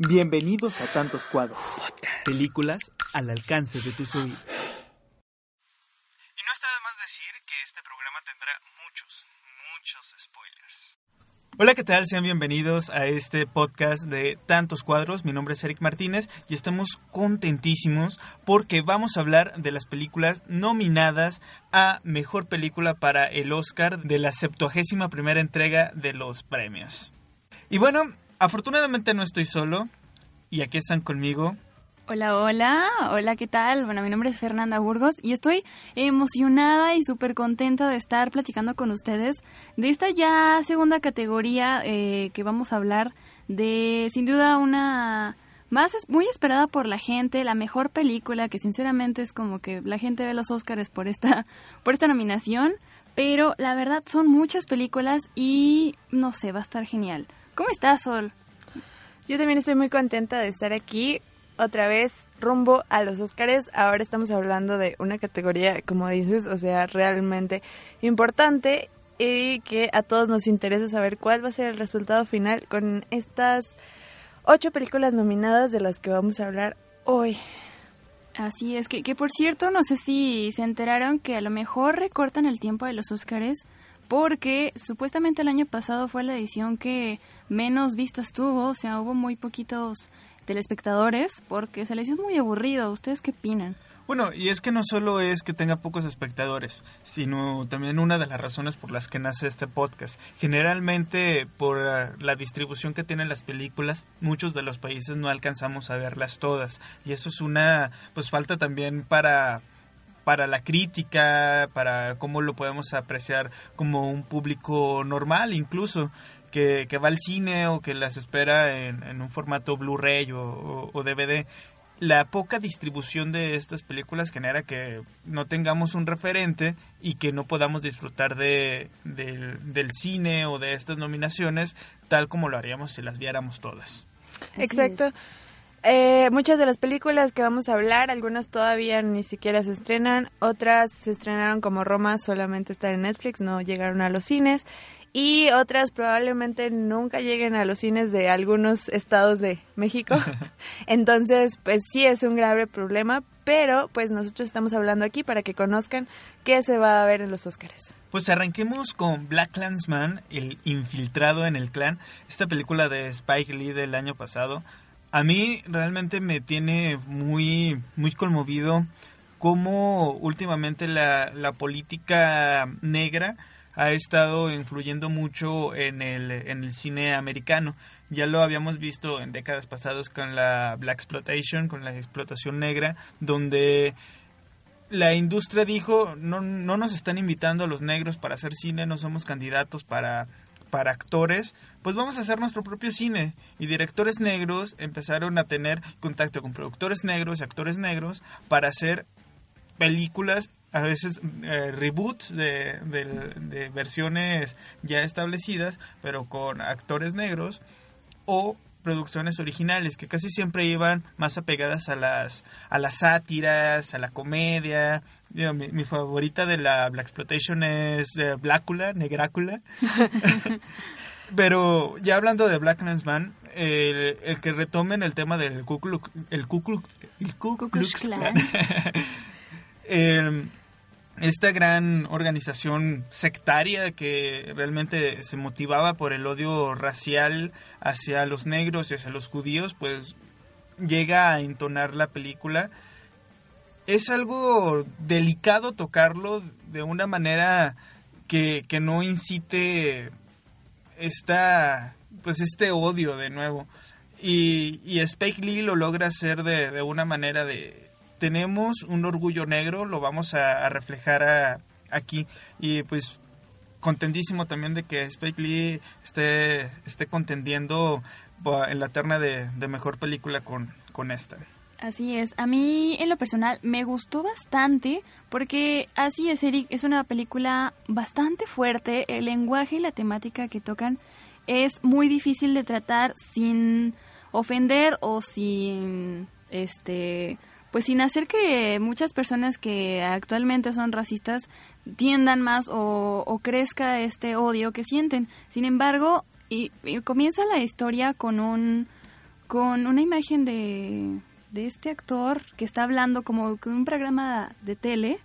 Bienvenidos a Tantos Cuadros. Películas al alcance de tus oídos. Y no está de más decir que este programa tendrá muchos, muchos spoilers. Hola, ¿qué tal? Sean bienvenidos a este podcast de Tantos Cuadros. Mi nombre es Eric Martínez y estamos contentísimos porque vamos a hablar de las películas nominadas a Mejor Película para el Oscar de la 71 primera entrega de los premios. Y bueno, afortunadamente no estoy solo y aquí están conmigo Hola, hola, hola, ¿qué tal? Bueno, mi nombre es Fernanda Burgos y estoy emocionada y súper contenta de estar platicando con ustedes de esta ya segunda categoría eh, que vamos a hablar de, sin duda, una más es muy esperada por la gente, la mejor película, que sinceramente es como que la gente ve los Óscares por esta, por esta nominación, pero la verdad son muchas películas y no sé, va a estar genial. ¿Cómo estás, Sol? Yo también estoy muy contenta de estar aquí otra vez rumbo a los Óscares. Ahora estamos hablando de una categoría, como dices, o sea, realmente importante y que a todos nos interesa saber cuál va a ser el resultado final con estas ocho películas nominadas de las que vamos a hablar hoy. Así es, que, que por cierto, no sé si se enteraron que a lo mejor recortan el tiempo de los Óscares porque supuestamente el año pasado fue la edición que menos vistas tuvo, o sea, hubo muy poquitos telespectadores porque se les hizo muy aburrido. ¿Ustedes qué opinan? Bueno, y es que no solo es que tenga pocos espectadores, sino también una de las razones por las que nace este podcast. Generalmente, por uh, la distribución que tienen las películas, muchos de los países no alcanzamos a verlas todas. Y eso es una, pues falta también para para la crítica, para cómo lo podemos apreciar como un público normal incluso que, que va al cine o que las espera en, en un formato Blu-ray o, o, o, DVD. La poca distribución de estas películas genera que no tengamos un referente y que no podamos disfrutar de, de, del cine o de estas nominaciones tal como lo haríamos si las viéramos todas. Exacto. Eh, muchas de las películas que vamos a hablar, algunas todavía ni siquiera se estrenan, otras se estrenaron como Roma, solamente están en Netflix, no llegaron a los cines y otras probablemente nunca lleguen a los cines de algunos estados de México. Entonces, pues sí es un grave problema, pero pues nosotros estamos hablando aquí para que conozcan qué se va a ver en los Óscares. Pues arranquemos con Black Clansman, el infiltrado en el clan, esta película de Spike Lee del año pasado. A mí realmente me tiene muy, muy conmovido cómo últimamente la, la política negra ha estado influyendo mucho en el, en el cine americano. Ya lo habíamos visto en décadas pasadas con la Black Exploitation, con la explotación negra, donde la industria dijo, no, no nos están invitando a los negros para hacer cine, no somos candidatos para, para actores, pues vamos a hacer nuestro propio cine. Y directores negros empezaron a tener contacto con productores negros y actores negros para hacer películas a veces eh, reboots de, de, de, versiones ya establecidas, pero con actores negros, o producciones originales que casi siempre iban más apegadas a las a las sátiras, a la comedia. Digo, mi, mi, favorita de la Black Exploitation es eh, Blácula, Negrácula. pero ya hablando de Black Man, el, el, que retomen el tema del Ku Klux, el Ku Klux, el Ku Klux Klan. esta gran organización sectaria que realmente se motivaba por el odio racial hacia los negros y hacia los judíos, pues llega a entonar la película. Es algo delicado tocarlo de una manera que, que no incite esta, pues este odio de nuevo. Y, y Spike Lee lo logra hacer de, de una manera de, tenemos un orgullo negro, lo vamos a, reflejar a, aquí. Y pues contentísimo también de que Spike Lee esté, esté contendiendo en la terna de, de mejor película con, con esta. Así es. A mí, en lo personal, me gustó bastante porque así es, Eric, es una película bastante fuerte. El lenguaje y la temática que tocan es muy difícil de tratar sin ofender o sin, este, pues sin hacer que muchas personas que actualmente son racistas tiendan más o, crezca este odio que sienten. Sin embargo, y comienza la historia con un con una imagen de de este actor que está hablando como con un programa de tele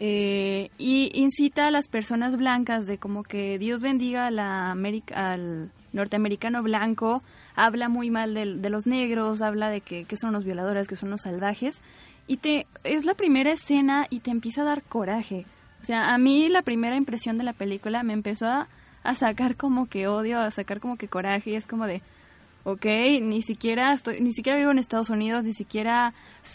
eh, y incita a las personas blancas de como que Dios bendiga a la al norteamericano blanco, habla muy mal de, de los negros, habla de que, que, son los violadores, que son los salvajes, y te es la primera escena y te empieza a dar coraje. O sea, a mí la primera impresión de la película me empezó a, a sacar como que odio, a sacar como que coraje, y es como de, ¿ok? Ni siquiera estoy, ni siquiera vivo en Estados Unidos, ni siquiera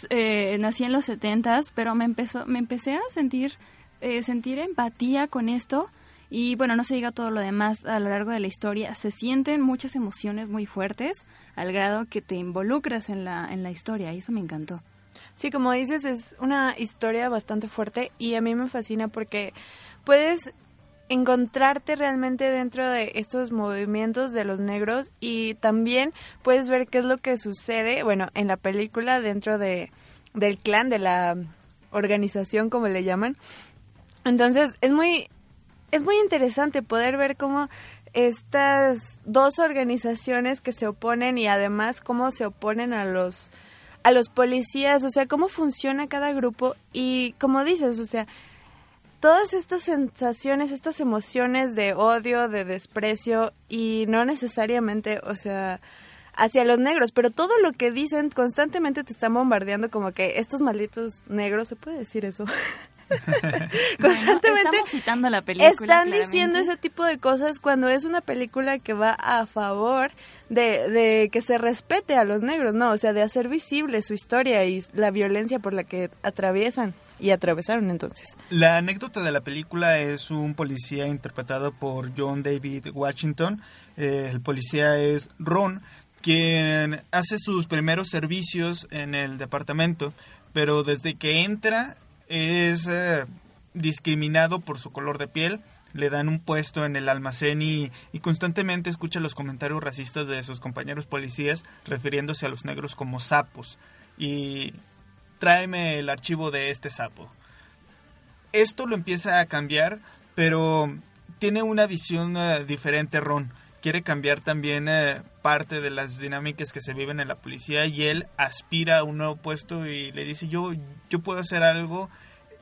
eh, nací en los setentas, pero me empezó, me empecé a sentir, eh, sentir empatía con esto y bueno, no se diga todo lo demás a lo largo de la historia, se sienten muchas emociones muy fuertes al grado que te involucras en la, en la historia y eso me encantó. Sí, como dices, es una historia bastante fuerte y a mí me fascina porque puedes encontrarte realmente dentro de estos movimientos de los negros y también puedes ver qué es lo que sucede, bueno, en la película dentro de del clan, de la organización como le llaman. Entonces, es muy es muy interesante poder ver cómo estas dos organizaciones que se oponen y además cómo se oponen a los a los policías, o sea, cómo funciona cada grupo y como dices, o sea, todas estas sensaciones, estas emociones de odio, de desprecio y no necesariamente, o sea, hacia los negros, pero todo lo que dicen constantemente te están bombardeando como que estos malditos negros, ¿se puede decir eso? constantemente citando la película, están diciendo ese tipo de cosas cuando es una película que va a favor de, de que se respete a los negros, no, o sea, de hacer visible su historia y la violencia por la que atraviesan y atravesaron entonces. La anécdota de la película es un policía interpretado por John David Washington. Eh, el policía es Ron, quien hace sus primeros servicios en el departamento, pero desde que entra es eh, discriminado por su color de piel. Le dan un puesto en el almacén y, y constantemente escucha los comentarios racistas de sus compañeros policías refiriéndose a los negros como sapos. Y tráeme el archivo de este sapo. Esto lo empieza a cambiar, pero tiene una visión eh, diferente Ron. Quiere cambiar también eh, parte de las dinámicas que se viven en la policía y él aspira a un nuevo puesto y le dice yo, yo puedo hacer algo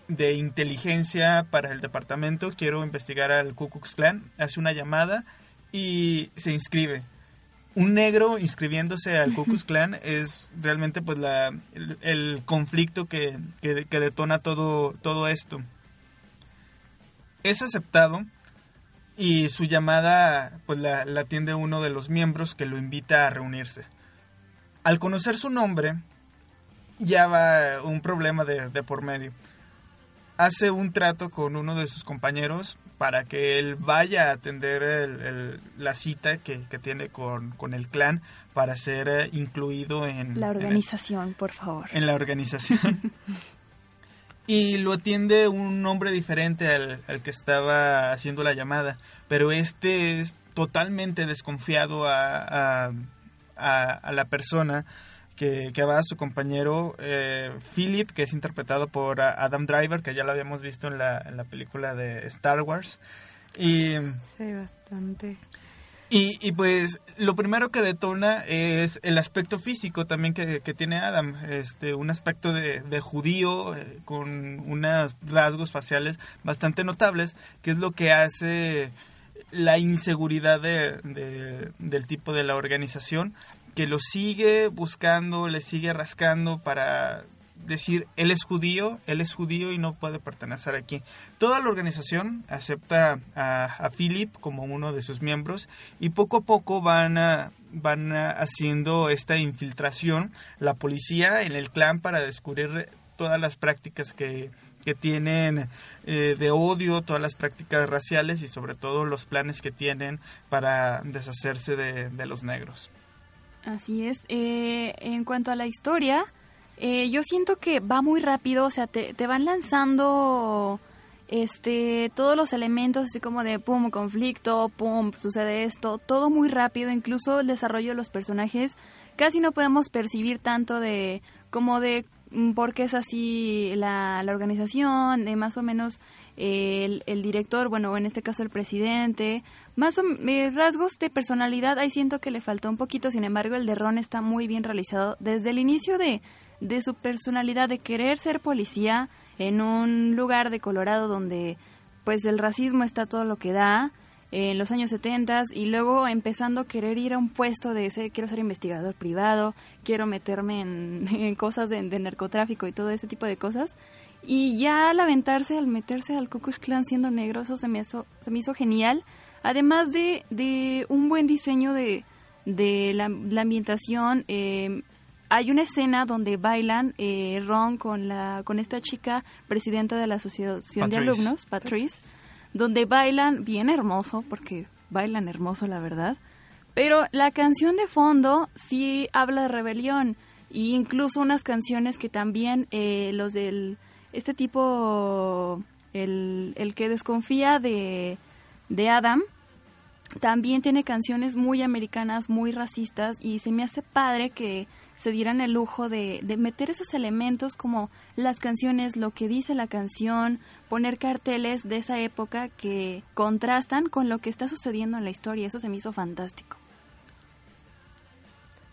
de inteligencia para el departamento, quiero investigar al Ku Klux Klan, hace una llamada y se inscribe un negro inscribiéndose al Ku Klux Klan es realmente pues la, el, conflicto que, que, detona todo, todo esto. Es aceptado y su llamada pues la, atiende uno de los miembros que lo invita a reunirse. Al conocer su nombre ya va un problema de, de por medio. Hace un trato con uno de sus compañeros para que él vaya a atender la cita que, tiene con, el clan para ser eh, incluido en... La organización, por favor. En la organización. y lo atiende un hombre diferente al, que estaba haciendo la llamada, pero este es totalmente desconfiado a, a la persona que, va a su compañero eh, Philip, que es interpretado por Adam Driver, que ya lo habíamos visto en la, en la película de Star Wars. Y, sí, bastante. Y, y, pues lo primero que detona es el aspecto físico también que, que tiene Adam, este, un aspecto de, de judío eh, con unos rasgos faciales bastante notables, que es lo que hace la inseguridad de, de, del tipo de la organización, que lo sigue buscando, le sigue rascando para decir, él es judío, él es judío y no puede pertenecer aquí. Toda la organización acepta a, Philip como uno de sus miembros y poco a poco van, van haciendo esta infiltración, la policía en el clan para descubrir todas las prácticas que, que tienen eh, de odio todas las prácticas raciales y sobre todo los planes que tienen para deshacerse de, los negros. Así es. Eh, en cuanto a la historia, eh, yo siento que va muy rápido, o sea, te, te van lanzando este todos los elementos así como de pum conflicto pum sucede esto todo muy rápido incluso el desarrollo de los personajes casi no podemos percibir tanto de como de mm, por qué es así la, la organización de más o menos el, el, director bueno en este caso el presidente más o eh, rasgos de personalidad ahí siento que le faltó un poquito sin embargo el de Ron está muy bien realizado desde el inicio de de su personalidad de querer ser policía en un lugar de Colorado donde pues el racismo está todo lo que da en los años 70 y luego empezando a querer ir a un puesto de ese, quiero ser investigador privado, quiero meterme en, cosas de, narcotráfico y todo ese tipo de cosas. Y ya al aventarse, al meterse al Ku Klux Klan siendo negro, eso se me hizo, se me hizo genial. Además de, de un buen diseño de, de la, ambientación, eh, hay una escena donde bailan eh, Ron con la con esta chica presidenta de la asociación de alumnos, Patrice, donde bailan bien hermoso porque bailan hermoso la verdad, pero la canción de fondo sí habla de rebelión e incluso unas canciones que también eh, los del este tipo el, el que desconfía de de Adam también tiene canciones muy americanas, muy racistas y se me hace padre que se dieran el lujo de, de, meter esos elementos como las canciones, lo que dice la canción, poner carteles de esa época que contrastan con lo que está sucediendo en la historia. Eso se me hizo fantástico.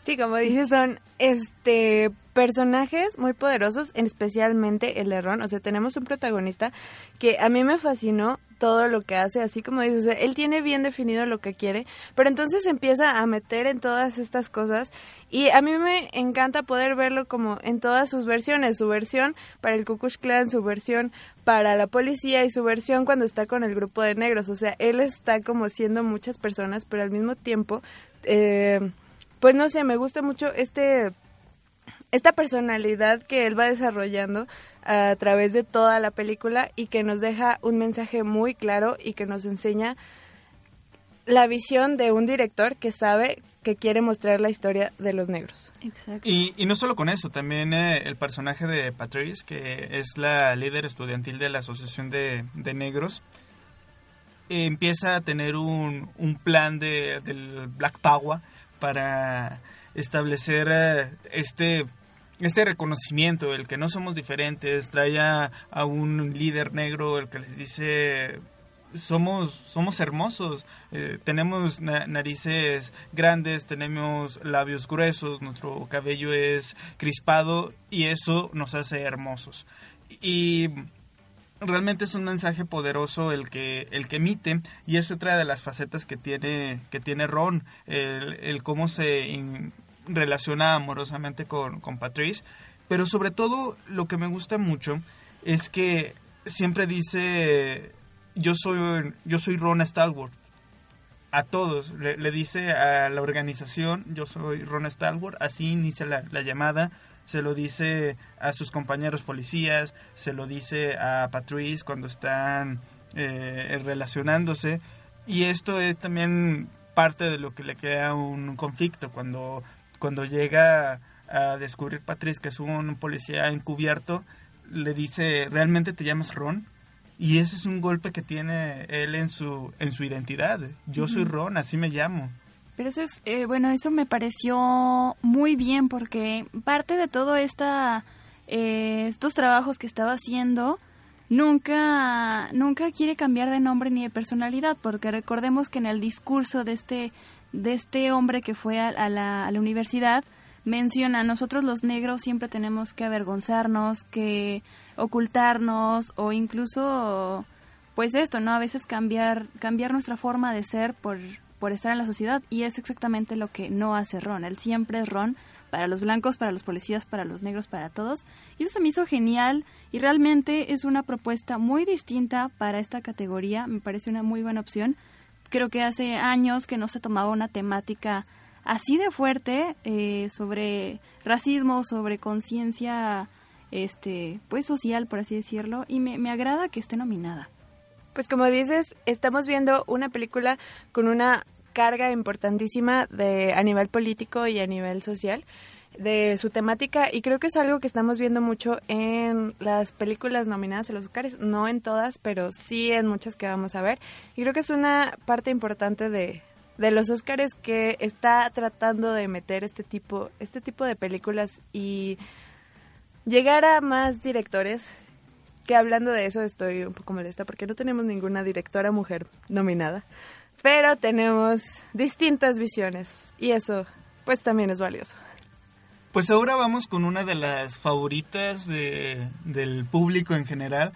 Sí, como dices, son este personajes muy poderosos, especialmente el de Ron. O sea, tenemos un protagonista que a mí me fascinó todo lo que hace, así como dices, o sea, él tiene bien definido lo que quiere, pero entonces empieza a meter en todas estas cosas y a mí me encanta poder verlo como en todas sus versiones, su versión para el Ku Clan, su versión para la policía y su versión cuando está con el grupo de negros, o sea, él está como siendo muchas personas, pero al mismo tiempo... Eh, pues no sé, me gusta mucho este esta personalidad que él va desarrollando a través de toda la película y que nos deja un mensaje muy claro y que nos enseña la visión de un director que sabe que quiere mostrar la historia de los negros. Exacto. Y, no solo con eso, también eh, el personaje de Patrice, que es la líder estudiantil de la Asociación de, Negros, empieza a tener un, un plan de, del Black Power para establecer eh, este este reconocimiento, el que no somos diferentes, trae a, un líder negro, el que les dice somos somos hermosos, eh, tenemos narices grandes, tenemos labios gruesos, nuestro cabello es crispado y eso nos hace hermosos. Y realmente es un mensaje poderoso el que el que emite y es otra de las facetas que tiene que tiene Ron el, cómo se relaciona amorosamente con, con Patrice. Pero sobre todo lo que me gusta mucho es que siempre dice yo soy yo soy Ron Stalwart a todos le, le dice a la organización yo soy Ron Stalwart así inicia la, la llamada se lo dice a sus compañeros policías, se lo dice a Patrice cuando están eh, relacionándose y esto es también parte de lo que le crea un conflicto cuando, cuando llega a descubrir Patrice que es un policía encubierto, le dice, ¿realmente te llamas Ron? Y ese es un golpe que tiene él en su, en su identidad. Yo soy Ron, así me llamo. Pero eso es, eh, bueno, eso me pareció muy bien porque parte de todo esta, eh, estos trabajos que estaba haciendo, nunca, nunca quiere cambiar de nombre ni de personalidad, porque recordemos que en el discurso de este, de este hombre que fue a, la, a la universidad, menciona, nosotros los negros siempre tenemos que avergonzarnos, que ocultarnos o incluso, pues esto, ¿no? A veces cambiar, cambiar nuestra forma de ser por por estar en la sociedad y es exactamente lo que no hace Ron. Él siempre es Ron para los blancos, para los policías, para los negros, para todos. Y eso se me hizo genial y realmente es una propuesta muy distinta para esta categoría. Me parece una muy buena opción. Creo que hace años que no se tomaba una temática así de fuerte eh, sobre racismo, sobre conciencia este, pues social, por así decirlo, y me, me agrada que esté nominada. Pues como dices, estamos viendo una película con una carga importantísima de a nivel político y a nivel social de su temática y creo que es algo que estamos viendo mucho en las películas nominadas a los Oscars, no en todas, pero sí en muchas que vamos a ver. Y creo que es una parte importante de, de los Oscars que está tratando de meter este tipo, este tipo de películas y llegar a más directores. Que hablando de eso estoy un poco molesta porque no tenemos ninguna directora mujer nominada, pero tenemos distintas visiones y eso pues también es valioso. Pues ahora vamos con una de las favoritas de, del público en general.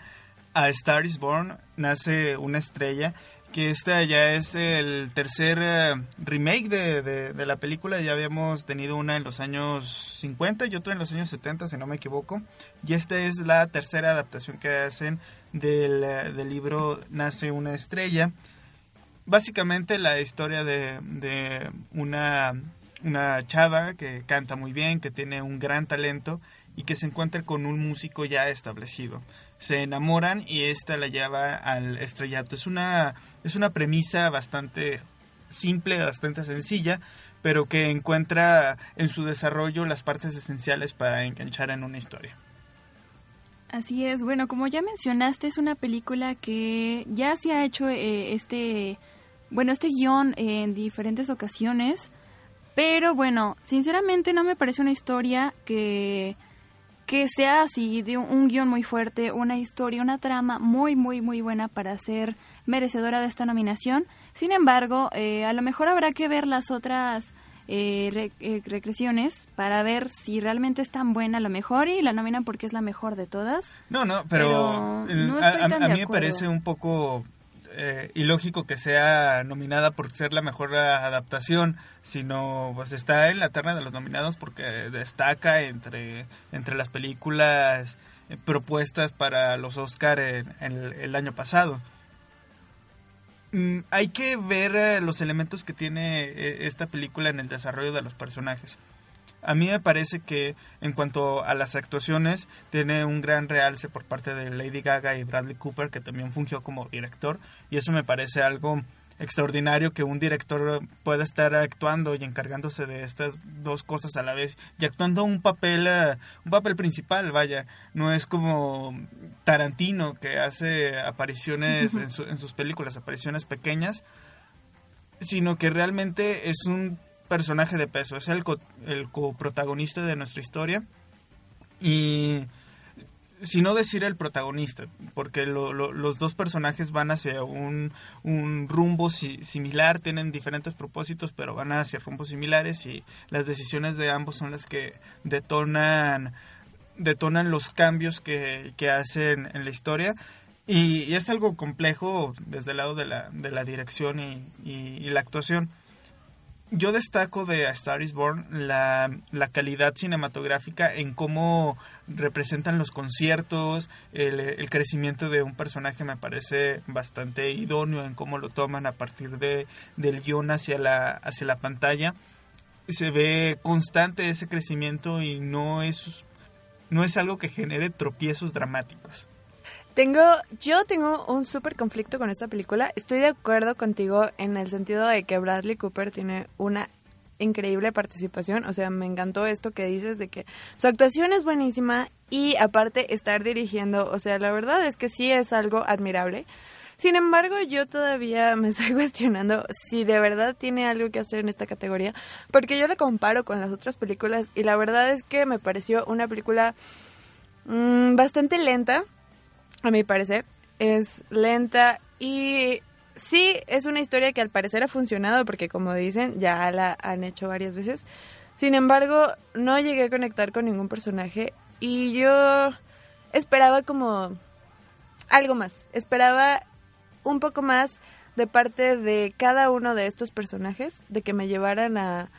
A Star is Born nace una estrella, que esta ya es el tercer eh, remake de, la película. Ya habíamos tenido una en los años 50 y otra en los años 70, si no me equivoco. Y esta es la tercera adaptación que hacen del, eh, del libro Nace una estrella. Básicamente la historia de, de una una chava que canta muy bien, que tiene un gran talento y que se encuentra con un músico ya establecido. Se enamoran y esta la lleva al estrellato. Es una, es una premisa bastante simple, bastante sencilla, pero que encuentra en su desarrollo las partes esenciales para enganchar en una historia. Así es, bueno, como ya mencionaste, es una película que ya se ha hecho eh, este, bueno, este guion en diferentes ocasiones. Pero bueno, sinceramente no me parece una historia que, que sea así, de un, guion muy fuerte, una historia, una trama muy, muy, muy buena para ser merecedora de esta nominación. Sin embargo, eh, a lo mejor habrá que ver las otras eh, eh, regresiones para ver si realmente es tan buena a lo mejor y la nominan porque es la mejor de todas. No, no, pero, a, mí me parece un poco eh, ilógico que sea nominada por ser la mejor adaptación, sino pues está en la terna de los nominados porque destaca entre, entre las películas eh, propuestas para los Oscar en, el, año pasado. Mm, hay que ver eh, los elementos que tiene esta película en el desarrollo de los personajes. A mí me parece que en cuanto a las actuaciones tiene un gran realce por parte de Lady Gaga y Bradley Cooper que también fungió como director y eso me parece algo extraordinario que un director pueda estar actuando y encargándose de estas dos cosas a la vez y actuando un papel eh, un papel principal vaya. No es como Tarantino que hace apariciones en, en sus películas apariciones pequeñas sino que realmente es un personaje de peso, es el, el coprotagonista de nuestra historia. Y si no decir el protagonista, porque los dos personajes van hacia un, un rumbo similar, tienen diferentes propósitos, pero van hacia rumbos similares y las decisiones de ambos son las que detonan, detonan los cambios que, que hacen en la historia. Y, es algo complejo desde el lado de la, de la dirección y, y la actuación yo destaco de A Star is Born la, la, calidad cinematográfica en cómo representan los conciertos, el, crecimiento de un personaje me parece bastante idóneo en cómo lo toman a partir de, del guion hacia la, hacia la pantalla. Se ve constante ese crecimiento y no es, no es algo que genere tropiezos dramáticos. Tengo, yo tengo un súper conflicto con esta película. Estoy de acuerdo contigo en el sentido de que Bradley Cooper tiene una increíble participación. O sea, me encantó esto que dices de que su actuación es buenísima y aparte estar dirigiendo. O sea, la verdad es que sí es algo admirable. Sin embargo, yo todavía me estoy cuestionando si de verdad tiene algo que hacer en esta categoría, porque yo la comparo con las otras películas y la verdad es que me pareció una película mmm, bastante lenta a mi parecer. Es lenta y sí, es una historia que al parecer ha funcionado porque como dicen, ya la han hecho varias veces. Sin embargo, no llegué a conectar con ningún personaje y yo esperaba como algo más. Esperaba un poco más de parte de cada uno de estos personajes, de que me llevaran a,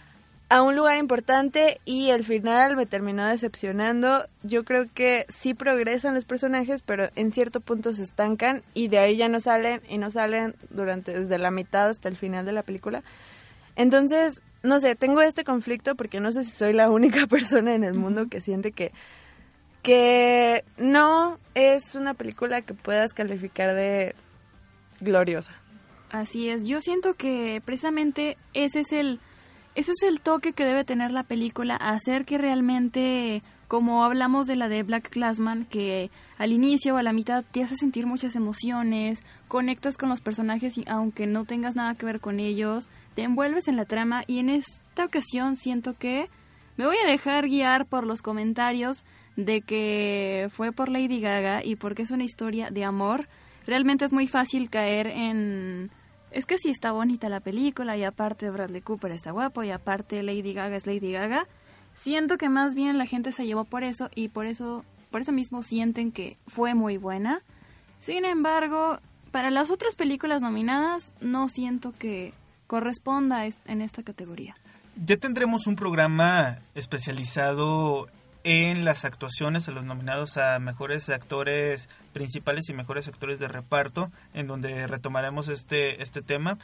a un lugar importante y al final me terminó decepcionando. Yo creo que sí progresan los personajes, pero en cierto punto se estancan y de ahí ya no salen y no salen durante desde la mitad hasta el final de la película. Entonces, no sé, tengo este conflicto porque no sé si soy la única persona en el mundo que siente que que no es una película que puedas calificar de gloriosa. Así es, yo siento que precisamente ese es el, eso es el toque que debe tener la película, hacer que realmente, como hablamos de la de Black Classman, que al inicio o a la mitad te hace sentir muchas emociones, conectas con los personajes y aunque no tengas nada que ver con ellos, te envuelves en la trama y en esta ocasión siento que me voy a dejar guiar por los comentarios de que fue por Lady Gaga y porque es una historia de amor. Realmente es muy fácil caer en es que sí está bonita la película y aparte Bradley Cooper está guapo y aparte Lady Gaga es Lady Gaga. Siento que más bien la gente se llevó por eso y por eso por eso mismo sienten que fue muy buena. Sin embargo, para las otras películas nominadas no siento que corresponda en esta categoría. Ya tendremos un programa especializado en las actuaciones, en los nominados a mejores actores principales y mejores actores de reparto, en donde retomaremos este, este tema.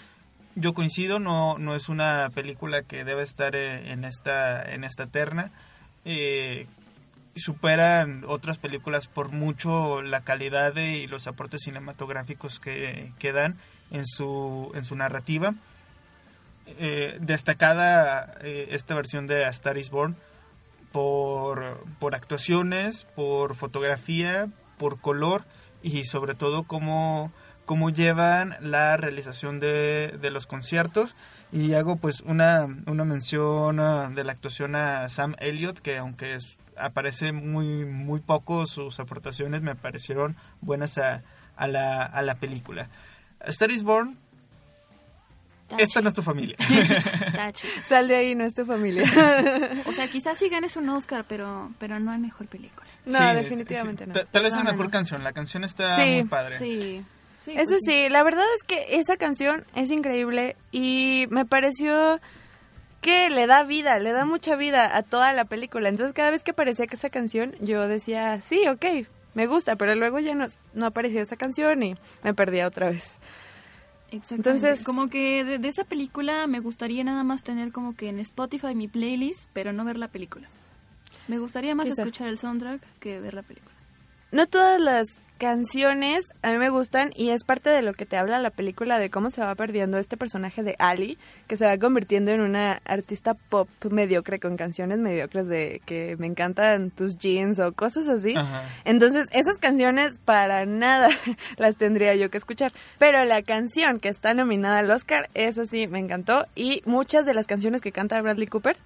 Yo coincido, no, no es una película que debe estar en esta, en esta terna. Eh, superan otras películas por mucho la calidad y los aportes cinematográficos que, que dan en su, en su narrativa. Eh, destacada eh, esta versión de A Star is Born por, por actuaciones, por fotografía, por color y sobre todo cómo, cómo llevan la realización de, de los conciertos. Y hago pues una, una mención de la actuación a Sam Elliott, que aunque aparece muy, muy poco, sus aportaciones me parecieron buenas a, a, la, a la película. Star is Born esta no es tu familia. Sal de ahí, no es tu familia. o sea, quizás sí ganes un Oscar, pero, pero no es mejor película. No, definitivamente no. Tal vez es mejor canción. La canción está muy padre. Sí. Eso pues sí, la verdad es que esa canción es increíble y me pareció que le da vida, le da mucha vida a toda la película. Entonces cada vez que aparecía esa canción, yo decía, sí, ok, me gusta, pero luego ya no, no aparecía esa canción y me perdía otra vez. Entonces, como que de, esa película me gustaría nada más tener como que en Spotify mi playlist, pero no ver la película. Me gustaría más escuchar el soundtrack que ver la película. No todas las canciones a mí me gustan y es parte de lo que te habla la película de cómo se va perdiendo este personaje de Ali, que se va convirtiendo en una artista pop mediocre con canciones mediocres de que me encantan tus jeans o cosas así. Entonces, esas canciones para nada las tendría yo que escuchar. Pero la canción que está nominada al Oscar, esa sí me encantó y muchas de las canciones que canta Bradley Cooper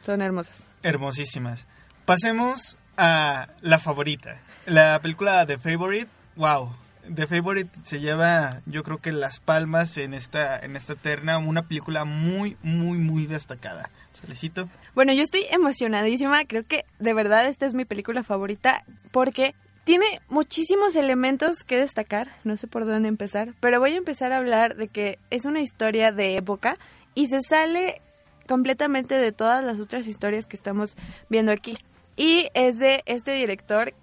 son hermosas. Hermosísimas. Pasemos a la favorita. La película The Favorite, wow. The Favorite se lleva, yo creo que las palmas en esta, en esta terna, una película muy, muy, muy destacada. Solicito. Bueno, yo estoy emocionadísima, creo que de verdad esta es mi película favorita porque tiene muchísimos elementos que destacar, no sé por dónde empezar, pero voy a empezar a hablar de que es una historia de época y se sale completamente de todas las otras historias que estamos viendo aquí. Y es de este director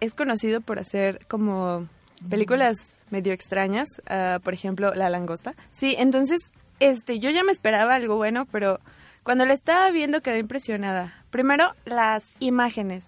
es conocido por hacer como películas medio extrañas, ah, por ejemplo, La Langosta. Sí, entonces, este, yo ya me esperaba algo bueno, pero cuando la estaba viendo quedé impresionada. Primero, las imágenes.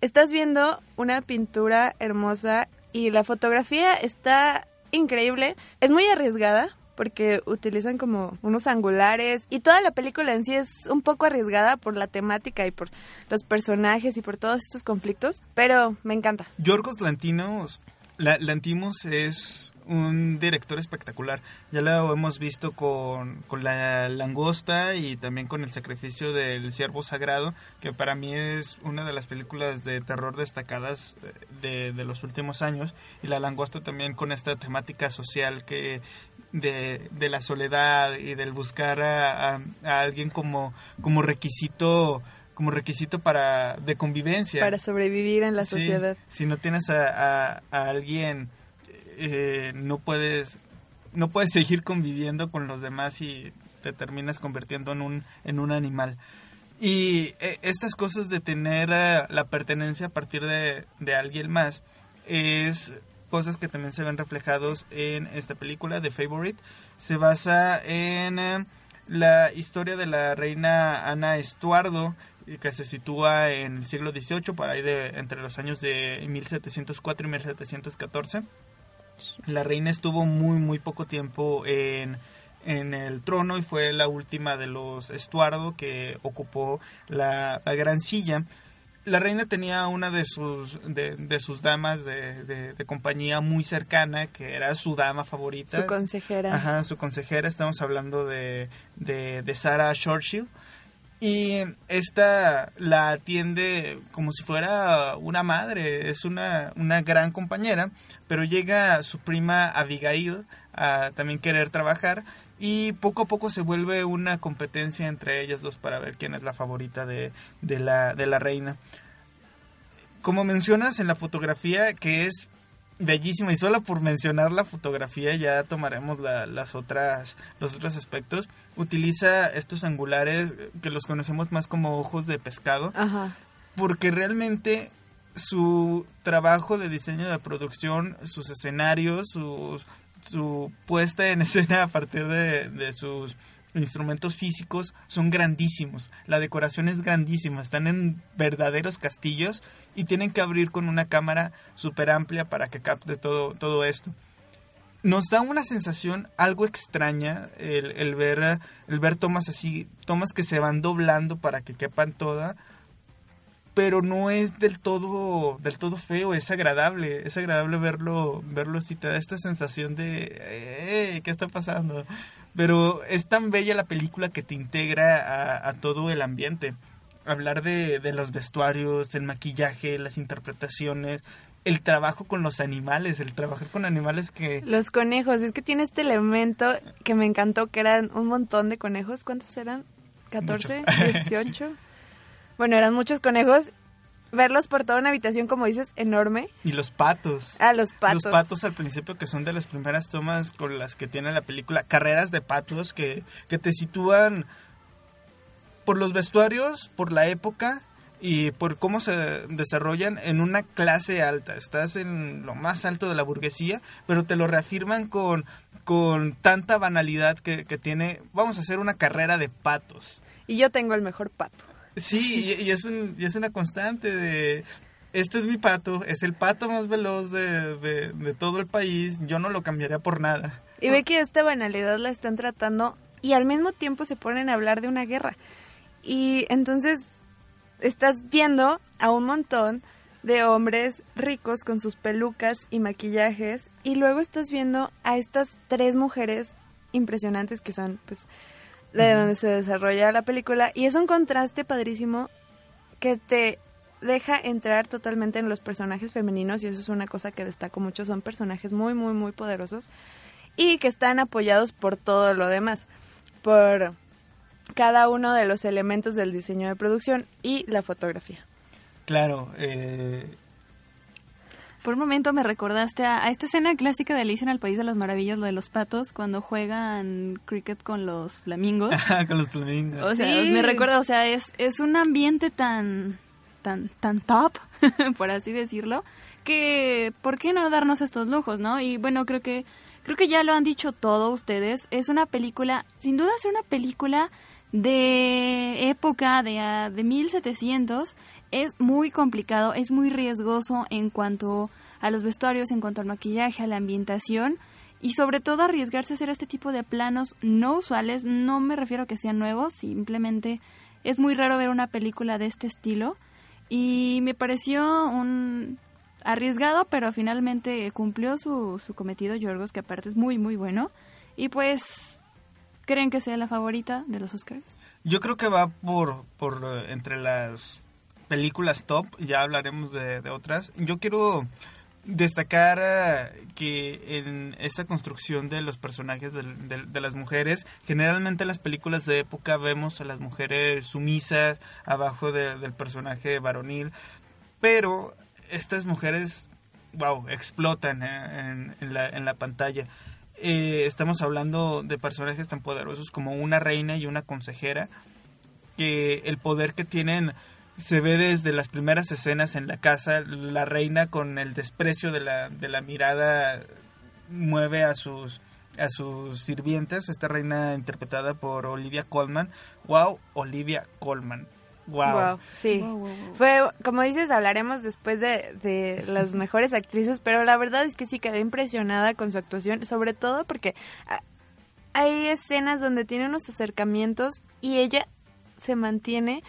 Estás viendo una pintura hermosa y la fotografía está increíble. Es muy arriesgada, porque utilizan como unos angulares y toda la película en sí es un poco arriesgada por la temática y por los personajes y por todos estos conflictos, pero me encanta. Yorgos Lantinos, Lantimos es un director espectacular. Ya lo hemos visto con, con, La Langosta y también con El Sacrificio del Ciervo Sagrado, que para mí es una de las películas de terror destacadas de, de los últimos años. Y La Langosta también con esta temática social que de, de la soledad y del buscar a, alguien como, como requisito como requisito para de convivencia. Para sobrevivir en la sociedad. si no tienes a, a, alguien eh, no puedes no puedes seguir conviviendo con los demás y te terminas convirtiendo en un en un animal. Y eh, estas cosas de tener eh, la pertenencia a partir de, de alguien más es cosas que también se ven reflejados en esta película, The Favorite. Se basa en eh, la historia de la reina Ana Estuardo, que se sitúa en el siglo XVIII, para ahí de entre los años de 1704 y 1714. La reina estuvo muy, muy poco tiempo en, en el trono y fue la última de los Estuardo que ocupó la gran silla la reina tenía una de sus, de, sus damas de, de, compañía muy cercana, que era su dama favorita. Su consejera. Ajá, su consejera. Estamos hablando de, de, de Sarah Churchill. Y esta la atiende como si fuera una madre, es una, una gran compañera, pero llega su prima Abigail a también querer trabajar y poco a poco se vuelve una competencia entre ellas dos para ver quién es la favorita de, de, la, de la reina. Como mencionas en la fotografía, que es bellísima y solo por mencionar la fotografía ya tomaremos las otras los otros aspectos utiliza estos angulares que los conocemos más como ojos de pescado porque realmente su trabajo de diseño de producción sus escenarios sus su puesta en escena a partir de, sus instrumentos físicos son grandísimos. La decoración es grandísima. Están en verdaderos castillos y tienen que abrir con una cámara súper amplia para que capte todo, todo esto. Nos da una sensación algo extraña el, ver, el ver tomas así, tomas que se van doblando para que quepan toda, pero no es del todo del todo feo, es agradable, es agradable verlo verlo si te da esta sensación de eh, ¿qué está pasando? Pero es tan bella la película que te integra a, todo el ambiente. Hablar de, de, los vestuarios, el maquillaje, las interpretaciones, el trabajo con los animales, el trabajar con animales que... Los conejos, es que tiene este elemento que me encantó, que eran un montón de conejos. ¿Cuántos eran? ¿14? ¿18? Bueno, eran muchos conejos. Verlos por toda una habitación, como dices, enorme. Y los patos. Ah, los patos. Los patos al principio, que son de las primeras tomas con las que tiene la película. Carreras de patos que, que te sitúan por los vestuarios, por la época y por cómo se desarrollan en una clase alta. Estás en lo más alto de la burguesía, pero te lo reafirman con, con tanta banalidad que, que tiene. Vamos a hacer una carrera de patos. Y yo tengo el mejor pato. Sí, y, es, un, y es una constante de... Este es mi pato, es el pato más veloz de, de, todo el país, yo no lo cambiaría por nada. Y ve que esta banalidad la están tratando y al mismo tiempo se ponen a hablar de una guerra. Y entonces estás viendo a un montón de hombres ricos con sus pelucas y maquillajes y luego estás viendo a estas tres mujeres impresionantes que son pues de donde se desarrolla la película y es un contraste padrísimo que te deja entrar totalmente en los personajes femeninos y eso es una cosa que destaco mucho, son personajes muy muy muy poderosos y que están apoyados por todo lo demás, por cada uno de los elementos del diseño de producción y la fotografía. Claro, eh, por un momento me recordaste a, esta escena clásica de Alicia en el País de las Maravillas, lo de los patos, cuando juegan cricket con los flamingos. con los flamingos. O sea, me recuerda, o sea, es, es un ambiente tan, tan, tan top, por así decirlo, que ¿por qué no darnos estos lujos, no? Y bueno, creo que, creo que ya lo han dicho todos ustedes, es una película, sin duda es una película de época de, de 1700 es muy complicado, es muy riesgoso en cuanto a los vestuarios, en cuanto al maquillaje, a la ambientación y sobre todo arriesgarse a hacer este tipo de planos no usuales. No me refiero a que sean nuevos, simplemente es muy raro ver una película de este estilo y me pareció un arriesgado, pero finalmente cumplió su, su cometido Yorgos, que aparte es muy muy bueno. Y pues, ¿creen que sea la favorita de los Oscars? Yo creo que va por, por eh, entre las películas top, ya hablaremos de, otras. Yo quiero destacar eh, que en esta construcción de los personajes de, las mujeres, generalmente en las películas de época vemos a las mujeres sumisas abajo del personaje varonil, pero estas mujeres, wow, explotan en, la, en la, pantalla. Eh, estamos hablando de personajes tan poderosos como una reina y una consejera, que el poder que tienen se ve desde las primeras escenas en la casa, la reina con el desprecio de la, de la mirada mueve a sus a sus sirvientes, esta reina interpretada por Olivia Colman. Wow, Olivia Colman. Wow. Wow, sí. Fue, como dices, hablaremos después de, de las mejores actrices, pero la verdad es que sí quedé impresionada con su actuación, sobre todo porque ah, hay escenas donde tiene unos acercamientos y ella se mantiene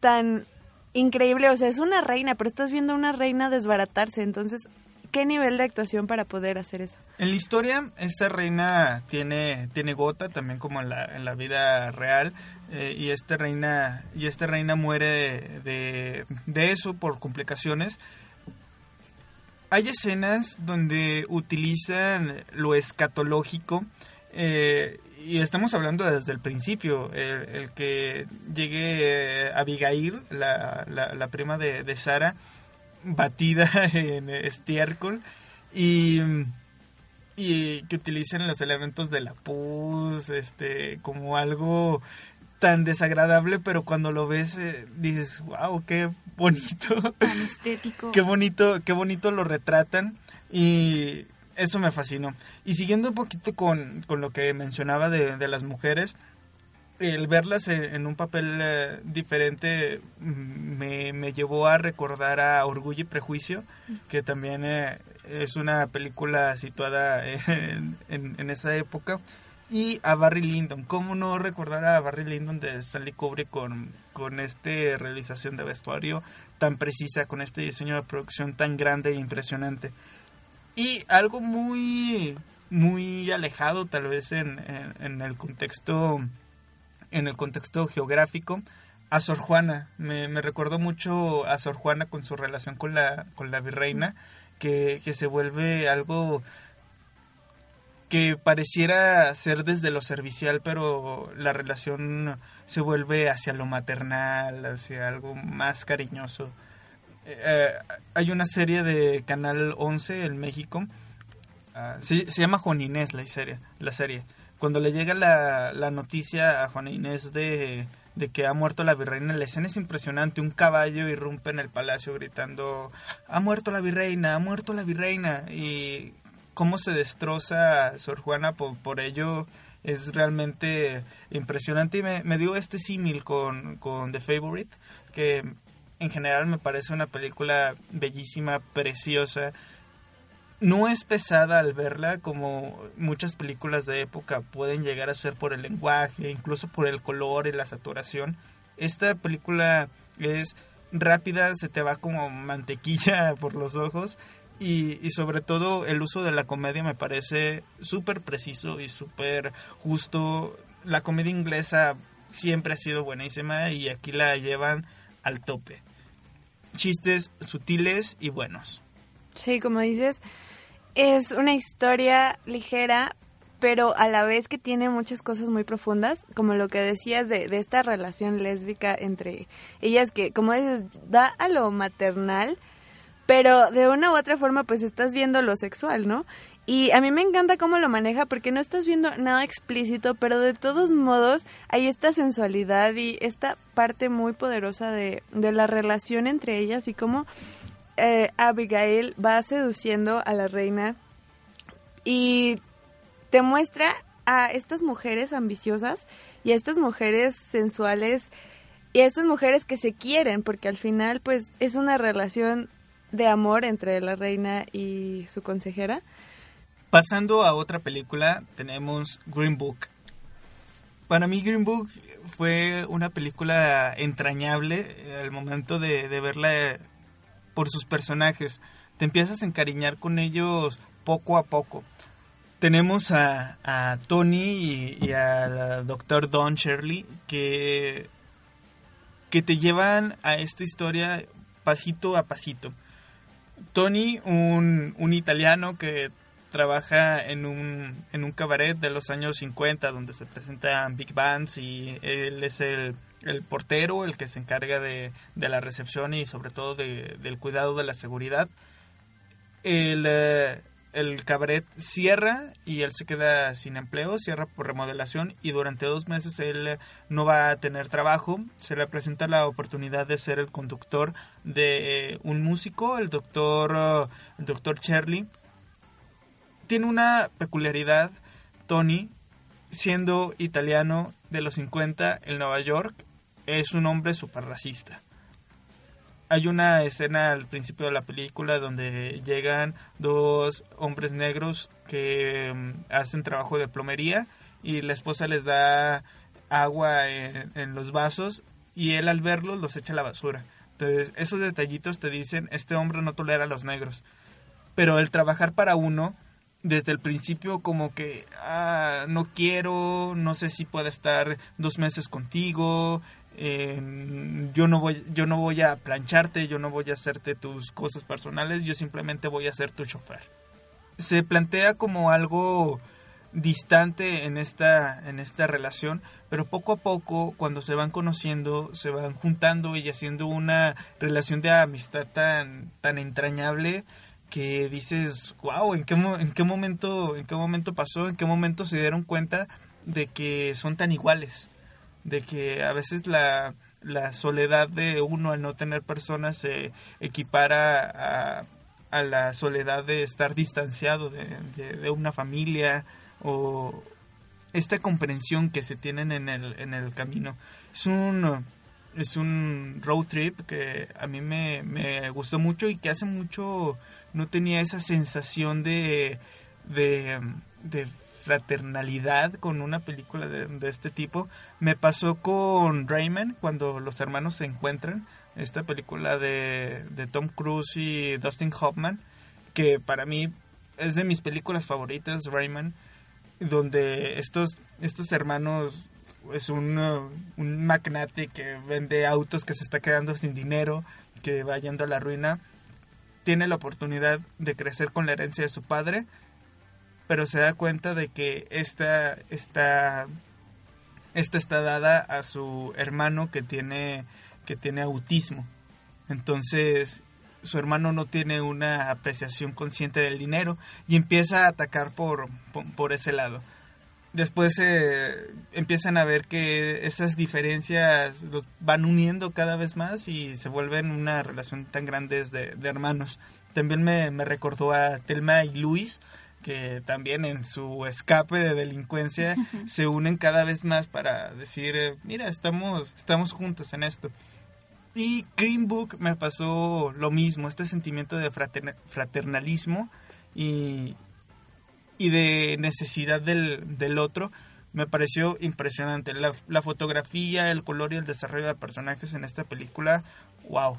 tan increíble, o sea, es una reina, pero estás viendo una reina desbaratarse, entonces, ¿qué nivel de actuación para poder hacer eso? En la historia, esta reina tiene, tiene gota, también como en la, en la vida real, eh, y esta reina, y esta reina muere de, de eso por complicaciones. Hay escenas donde utilizan lo escatológico, eh, y estamos hablando desde el principio, el, el que llegue Abigail, la, la, la prima de, de Sara, batida en estiércol y, y que utilicen los elementos de la pus este como algo tan desagradable pero cuando lo ves eh, dices wow qué bonito Tan estético. qué bonito qué bonito lo retratan y eso me fascinó y siguiendo un poquito con, con lo que mencionaba de, de las mujeres el verlas en, un papel eh, diferente mm, me, me llevó a recordar a Orgullo y Prejuicio, que también eh, es una película situada en, en- en esa época, y a Barry Lyndon. ¿Cómo no recordar a Barry Lyndon de Stanley Kubrick con, con esta realización de vestuario tan precisa, con este diseño de producción tan grande e impresionante? Y algo muy, muy alejado tal vez en, en- el contexto en el contexto geográfico a Sor Juana. Me, me mucho a Sor Juana con su relación con la con la virreina que, que se vuelve algo que pareciera ser desde lo servicial pero la relación se vuelve hacia lo maternal hacia algo más cariñoso Eh, hay una serie de Canal 11 en México ah, se, se llama Juan Inés la serie la serie cuando le llega la, la noticia a Juana Inés de, de que ha muerto la virreina, la escena es impresionante. Un caballo irrumpe en el palacio gritando, ha muerto la virreina, ha muerto la virreina. Y cómo se destroza Sor Juana por, por ello es realmente impresionante. Y me, me dio este símil con, con The Favorite, que en general me parece una película bellísima, preciosa no es pesada al verla como muchas películas de época pueden llegar a ser por el lenguaje, incluso por el color y la saturación. Esta película es rápida, se te va como mantequilla por los ojos y, sobre todo el uso de la comedia me parece súper preciso y súper justo. La comedia inglesa siempre ha sido buenísima y aquí la llevan al tope. Chistes sutiles y buenos. Sí, como dices, es una historia ligera, pero a la vez que tiene muchas cosas muy profundas, como lo que decías de, de esta relación lésbica entre ellas, que como dices, da a lo maternal, pero de una u otra forma pues estás viendo lo sexual, ¿no? Y a mí me encanta cómo lo maneja porque no estás viendo nada explícito, pero de todos modos hay esta sensualidad y esta parte muy poderosa de, de la relación entre ellas y cómo eh, Abigail va seduciendo a la reina y te muestra a estas mujeres ambiciosas y a estas mujeres sensuales y a estas mujeres que se quieren porque al final pues es una relación de amor entre la reina y su consejera. Pasando a otra película, tenemos Green Book. Para mí Green Book fue una película entrañable eh, al momento de, verla eh, por sus personajes. Te empiezas a encariñar con ellos poco a poco. Tenemos a, a Tony y, y al doctor Don Shirley que, que te llevan a esta historia pasito a pasito. Tony, un, un italiano que trabaja en un, en un cabaret de los años 50 donde se presentan big bands y él es el, el portero, el que se encarga de, de la recepción y sobre todo de- del cuidado de la seguridad. El, eh, el cabaret cierra y él se queda sin empleo, cierra por remodelación y durante dos meses él no va a tener trabajo. Se le presenta la oportunidad de ser el conductor de eh, un músico, el doctor, el doctor Shirley. Tiene una peculiaridad, Tony, siendo italiano de los 50 en Nueva York, es un hombre súper racista. Hay una escena al principio de la película donde llegan dos hombres negros que mm, hacen trabajo de plomería y la esposa les da agua en, en los vasos y él al verlos los echa a la basura. Entonces, esos detallitos te dicen, este hombre no tolera a los negros. Pero el trabajar para uno, desde el principio como que, ah, no quiero, no sé si pueda estar dos meses contigo, eh, yo, no voy, yo no voy a plancharte, yo no voy a hacerte tus cosas personales, yo simplemente voy a ser tu chofer. Se plantea como algo distante en esta, en esta relación, pero poco a poco, cuando se van conociendo, se van juntando y haciendo una relación de amistad tan, tan entrañable que dices, wow, ¿en qué, en qué momento, en qué momento pasó, en qué momento se dieron cuenta de que son tan iguales, de que a veces la, la soledad de uno al no tener personas se equipara a, la soledad de estar distanciado de, de, de una familia, o esta comprensión que se tienen en el, en el camino. Es un, es un road trip que a mí me, me gustó mucho y que hace mucho no tenía esa sensación de, de, fraternalidad con una película de, de, este tipo. Me pasó con Rayman cuando los hermanos se encuentran, esta película de, de Tom Cruise y Dustin Hoffman, que para mí es de mis películas favoritas, Rayman donde estos, estos hermanos es un, un magnate que vende autos que se está quedando sin dinero, que va yendo a la ruina, tiene la oportunidad de crecer con la herencia de su padre, pero se da cuenta de que esta, esta, está dada a su hermano que tiene, que tiene autismo. Entonces su hermano no tiene una apreciación consciente del dinero y empieza a atacar por, por ese lado. Después eh, empiezan a ver que esas diferencias los van uniendo cada vez más y se vuelven una relación tan grande de, de hermanos. También me, me, recordó a Telma y Luis, que también en su escape de delincuencia se unen cada vez más para decir, eh, mira, estamos, estamos juntos en esto. Y Green Book me pasó lo mismo, este sentimiento de fraternalismo y, y de necesidad del, del, otro me pareció impresionante. La, la, fotografía, el color y el desarrollo de personajes en esta película, wow,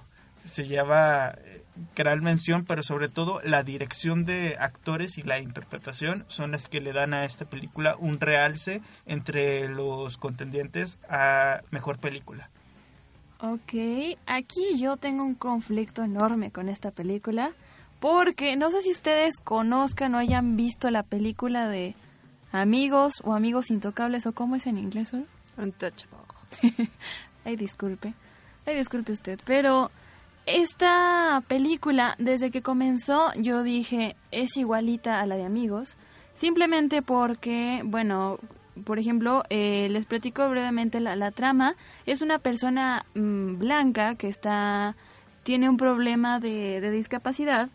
se lleva eh, gran mención, pero sobre todo la dirección de actores y la interpretación son las que le dan a esta película un realce entre los contendientes a mejor película. Ok, aquí yo tengo un conflicto enorme con esta película porque no sé si ustedes conozcan o hayan visto la película de Amigos o Amigos Intocables o cómo es en inglés. Untouchable. Ay, disculpe. Ay, disculpe usted, pero esta película desde que comenzó yo dije es igualita a la de Amigos, simplemente porque, bueno, por ejemplo, eh, les platico brevemente la, la, trama. Es una persona mmm, blanca que está tiene un problema de, de, discapacidad,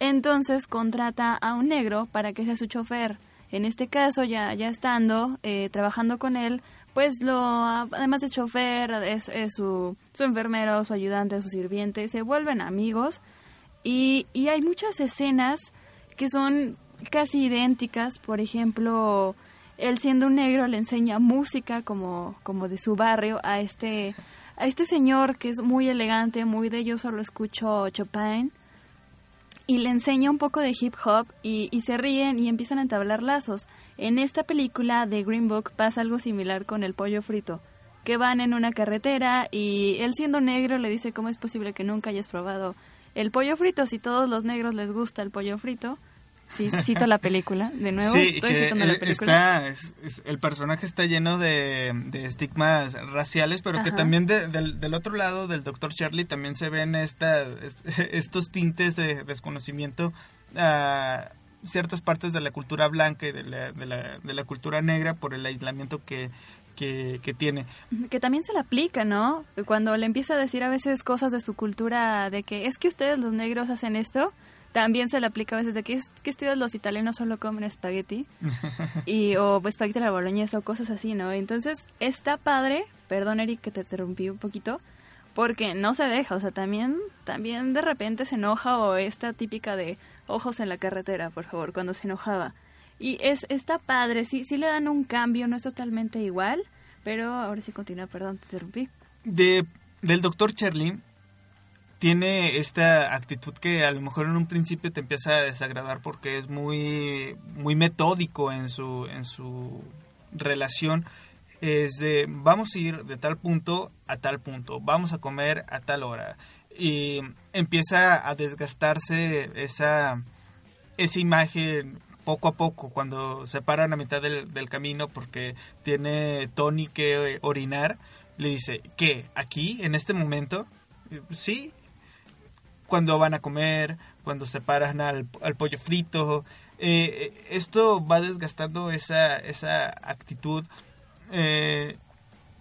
entonces contrata a un negro para que sea su chofer. En este caso, ya, ya estando eh, trabajando con él, pues lo además de chofer es, su, su, enfermero, su ayudante, su sirviente, se vuelven amigos. Y, y hay muchas escenas que son casi idénticas, por ejemplo, él siendo un negro le enseña música como, como de su barrio a este, a este señor que es muy elegante, muy de yo solo escucho Chopin y le enseña un poco de hip hop y, se ríen y empiezan a entablar lazos. En esta película de Green Book pasa algo similar con el pollo frito, que van en una carretera y él siendo negro le dice cómo es posible que nunca hayas probado el pollo frito si todos los negros les gusta el pollo frito Sí, cito la película, de nuevo sí, estoy citando la película. Está, es, es, el personaje está lleno de, de estigmas raciales, pero Ajá. que también de, del, del, otro lado del doctor Charlie también se ven esta, estos tintes de desconocimiento a ciertas partes de la cultura blanca y de la, de la, de la cultura negra por el aislamiento que, que, que, tiene. Que también se le aplica, ¿no? Cuando le empieza a decir a veces cosas de su cultura, de que es que ustedes los negros hacen esto, también se le aplica a veces de que, que estudios los italianos solo comen espagueti y o espagueti a la boloñesa o cosas así, ¿no? Entonces está padre perdón Eric que te interrumpí un poquito, porque no se deja, o sea, también, también de repente se enoja o esta típica de ojos en la carretera, por favor, cuando se enojaba. Y es, está padre, sí, sí le dan un cambio, no es totalmente igual, pero ahora sí continúa, perdón, te interrumpí. De, del doctor Cherlin tiene esta actitud que a lo mejor en un principio te empieza a desagradar porque es muy, muy metódico en su, en su relación. Es de vamos a ir de tal punto a tal punto, vamos a comer a tal hora. Y empieza a desgastarse esa, esa imagen poco a poco cuando se paran a mitad del, del camino porque tiene Tony que orinar. Le dice, ¿qué? ¿Aquí? ¿En este momento? Sí, cuando van a comer, cuando se paran al, pollo frito. Eh, esto va desgastando esa, esa actitud. Eh,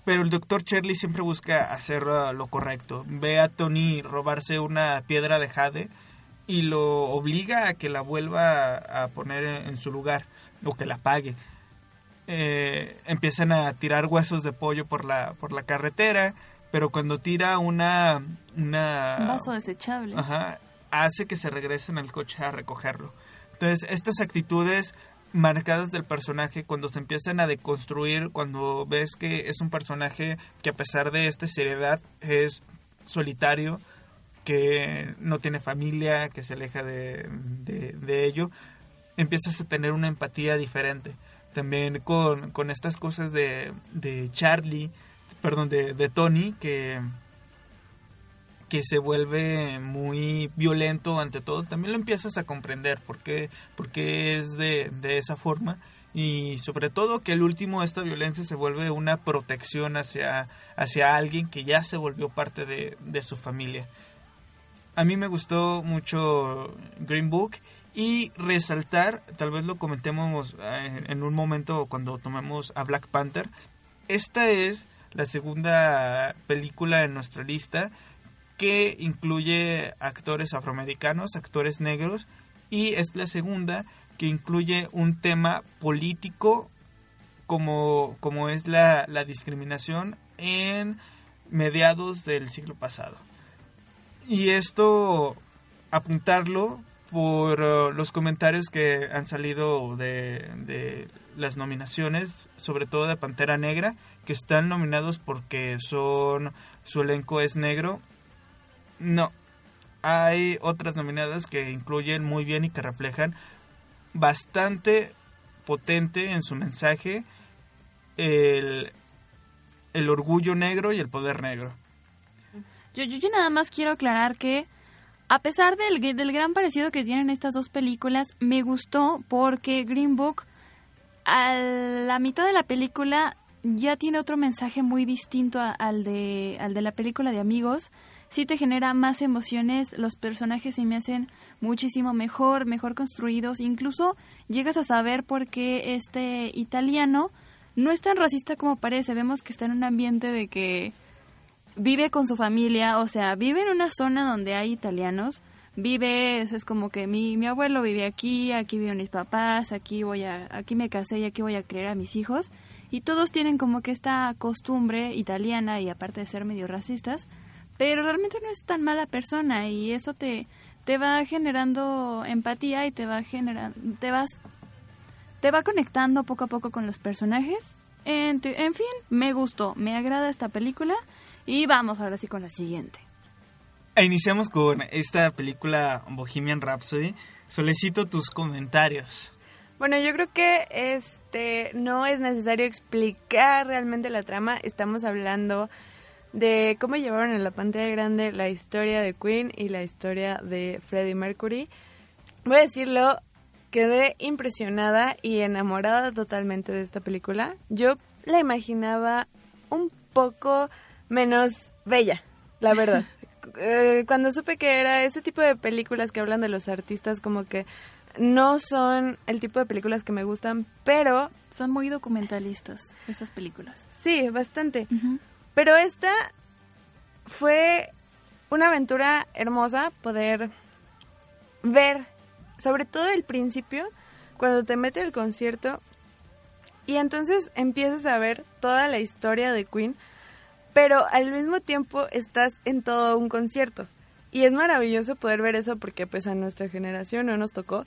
pero el doctor Shirley siempre busca hacer lo correcto. Ve a Tony robarse una piedra de jade y lo obliga a que la vuelva a poner en su lugar o que la pague. Eh, empiezan a tirar huesos de pollo por la, por la carretera pero cuando tira una... una Un vaso desechable. Ajá, hace que se regrese en el coche a recogerlo. Entonces, estas actitudes marcadas del personaje cuando se empiezan a deconstruir, cuando ves que es un personaje que a pesar de esta seriedad es solitario, que no tiene familia, que se aleja de, de, ello, empiezas a tener una empatía diferente. También con, con estas cosas de, de Charlie, perdón, de, de Tony, que, que se vuelve muy violento ante todo, también lo empiezas a comprender por qué, es de, de, esa forma. Y sobre todo que el último esta violencia se vuelve una protección hacia, hacia alguien que ya se volvió parte de, de su familia. A mí me gustó mucho Green Book y resaltar, tal vez lo comentemos eh, en un momento cuando tomemos a Black Panther, esta es la segunda película en nuestra lista que incluye actores afroamericanos, actores negros y es la segunda que incluye un tema político como, como es la, la discriminación en mediados del siglo pasado. Y esto apuntarlo por uh, los comentarios que han salido de, de, las nominaciones, sobre todo de Pantera Negra, que están nominados porque son su elenco es negro. No, hay otras nominadas que incluyen muy bien y que reflejan bastante potente en su mensaje el, el orgullo negro y el poder negro. Yo, yo, nada más quiero aclarar que a pesar del, del gran parecido que tienen estas dos películas, me gustó porque Green Book a la mitad de la película ya tiene otro mensaje muy distinto al, de, al de la película de amigos. Sí te genera más emociones, los personajes se me hacen muchísimo mejor, mejor construidos. Incluso llegas a saber por qué este italiano no es tan racista como parece. Vemos que está en un ambiente de que vive con su familia, o sea, vive en una zona donde hay italianos. Vive, es como que mi, mi abuelo vive aquí, aquí viven mis papás, aquí voy a, aquí me casé y aquí voy a crear a mis hijos y todos tienen como que esta costumbre italiana y aparte de ser medio racistas, pero realmente no es tan mala persona y eso te, te va generando empatía y te va generando, te vas, te va conectando poco a poco con los personajes. En, fin, me gustó, me agrada esta película y vamos ahora sí con la siguiente. E iniciamos con esta película Bohemian Rhapsody. Solicito tus comentarios. Bueno, yo creo que este no es necesario explicar realmente la trama. Estamos hablando de cómo llevaron en la pantalla grande la historia de Queen y la historia de Freddie Mercury. Voy a decirlo, quedé impresionada y enamorada totalmente de esta película. Yo la imaginaba un poco menos bella, la verdad. Eh, cuando supe que era ese tipo de películas que hablan de los artistas como que no son el tipo de películas que me gustan, pero... Son muy documentalistas estas películas. Sí, bastante. Pero esta fue una aventura hermosa poder ver, sobre todo el principio, cuando te mete el concierto y entonces empiezas a ver toda la historia de Queen pero al mismo tiempo estás en todo un concierto. Y es maravilloso poder ver eso porque pues a nuestra generación no nos tocó,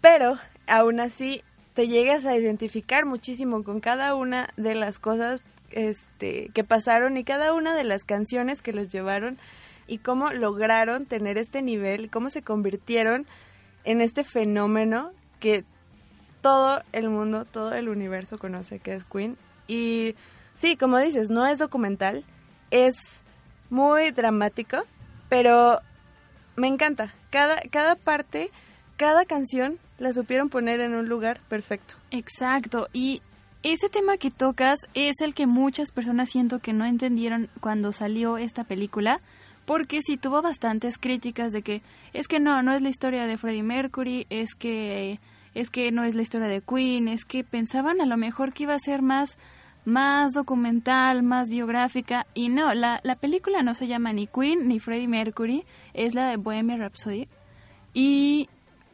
pero aún así te llegas a identificar muchísimo con cada una de las cosas este, que pasaron y cada una de las canciones que los llevaron y cómo lograron tener este nivel, cómo se convirtieron en este fenómeno que todo el mundo, todo el universo conoce que es Queen. Y sí, como dices, no es documental, es muy dramático, pero me encanta. Cada, cada parte, cada canción la supieron poner en un lugar perfecto. Exacto, y ese tema que tocas es el que muchas personas siento que no entendieron cuando salió esta película, porque sí tuvo bastantes críticas de que es que no, no es la historia de Freddie Mercury, es que es que no es la historia de Queen, es que pensaban a lo mejor que iba a ser más más documental, más biográfica. Y no, la, la película no se llama ni Queen ni Freddie Mercury, es la de Bohemian Rhapsody. Y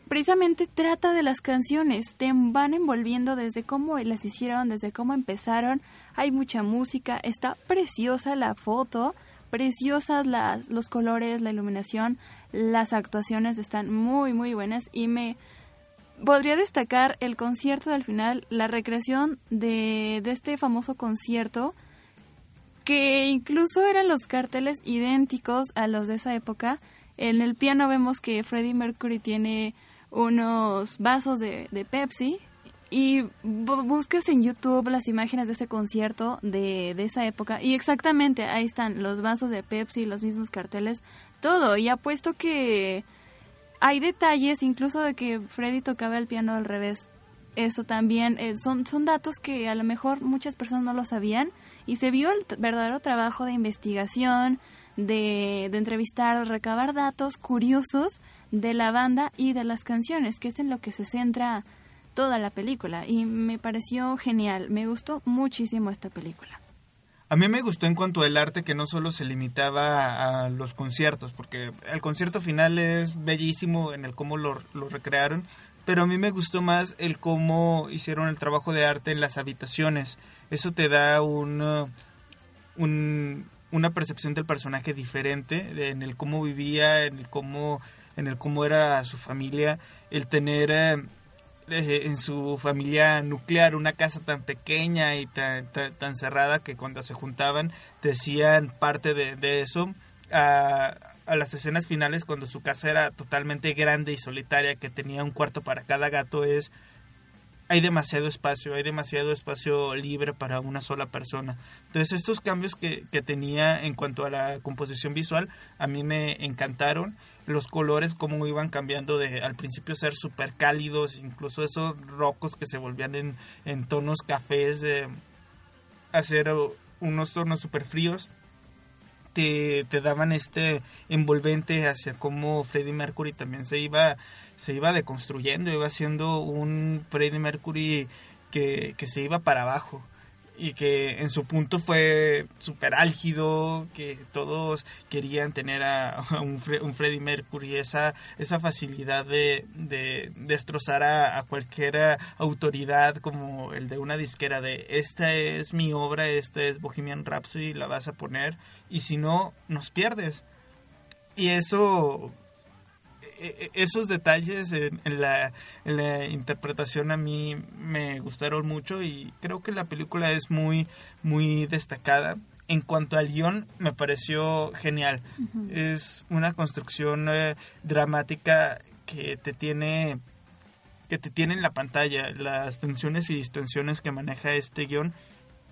precisamente trata de las canciones, te van envolviendo desde cómo las hicieron, desde cómo empezaron, hay mucha música, está preciosa la foto, preciosas las, los colores, la iluminación, las actuaciones están muy muy buenas y me podría destacar el concierto del final, la recreación de, de este famoso concierto que incluso eran los carteles idénticos a los de esa época. En el piano vemos que Freddie Mercury tiene unos vasos de, Pepsi y buscas en YouTube las imágenes de ese concierto de, de, esa época y exactamente ahí están los vasos de Pepsi, los mismos carteles, todo. Y apuesto que hay detalles incluso de que Freddy tocaba el piano al revés. Eso también eh, son, son datos que a lo mejor muchas personas no lo sabían y se vio el verdadero trabajo de investigación, de, de entrevistar, recabar datos curiosos de la banda y de las canciones, que es en lo que se centra toda la película. Y me pareció genial, me gustó muchísimo esta película. A mí me gustó en cuanto al arte que no solo se limitaba a los conciertos, porque el concierto final es bellísimo en el cómo lo, recrearon, pero a mí me gustó más el cómo hicieron el trabajo de arte en las habitaciones. Eso te da un, un, una percepción del personaje diferente, en el cómo vivía, en el cómo en el cómo era su familia, el tener eh, en su familia nuclear una casa tan pequeña y tan, tan, cerrada que cuando se juntaban decían parte de, de eso. A, a las escenas finales cuando su casa era totalmente grande y solitaria, que tenía un cuarto para cada gato, es hay demasiado espacio, hay demasiado espacio libre para una sola persona. Entonces estos cambios que, que tenía en cuanto a la composición visual a mí me encantaron los colores como iban cambiando de al principio ser súper cálidos, incluso esos rocos que se volvían en, en tonos cafés, eh, hacer unos tonos súper fríos, te, te, daban este envolvente hacia cómo Freddie Mercury también se iba, se iba deconstruyendo, iba siendo un Freddie Mercury que, que se iba para abajo y que en su punto fue súper álgido, que todos querían tener a, un, un, Freddie Mercury, esa, esa facilidad de, de destrozar a, a, cualquier autoridad como el de una disquera de esta es mi obra, esta es Bohemian Rhapsody, la vas a poner y si no, nos pierdes. Y eso esos detalles en, la, en, la, interpretación a mí me gustaron mucho y creo que la película es muy, muy destacada. En cuanto al guion, me pareció genial. Uh -huh. Es una construcción eh, dramática que te tiene que te tiene en la pantalla. Las tensiones y distensiones que maneja este guion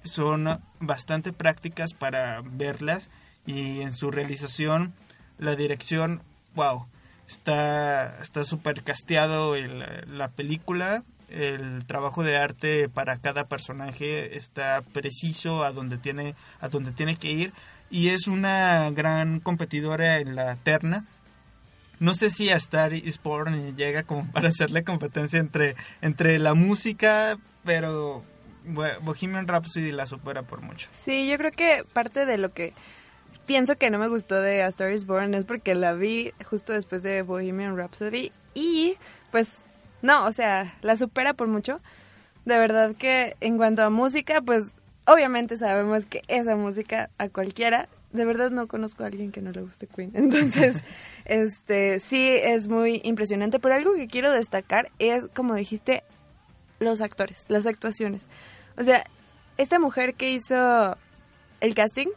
son bastante prácticas para verlas y en su realización la dirección, wow, está está súper casteado el, la película. El trabajo de arte para cada personaje está preciso a donde tiene a donde tiene que ir. Y es una gran competidora en la terna. No sé si a Star is llega como para hacerle competencia entre entre la música pero Bohemian Rhapsody la supera por mucho. Sí yo creo que parte de lo que pienso que no me gustó de A Star is Born es porque la vi justo después de Bohemian Rhapsody y pues no, o sea, la supera por mucho. De verdad que en cuanto a música, pues obviamente sabemos que esa música a cualquiera, de verdad no conozco a alguien que no le guste Queen. Entonces, este sí es muy impresionante, pero algo que quiero destacar es como dijiste los actores, las actuaciones. O sea, esta mujer que hizo el casting,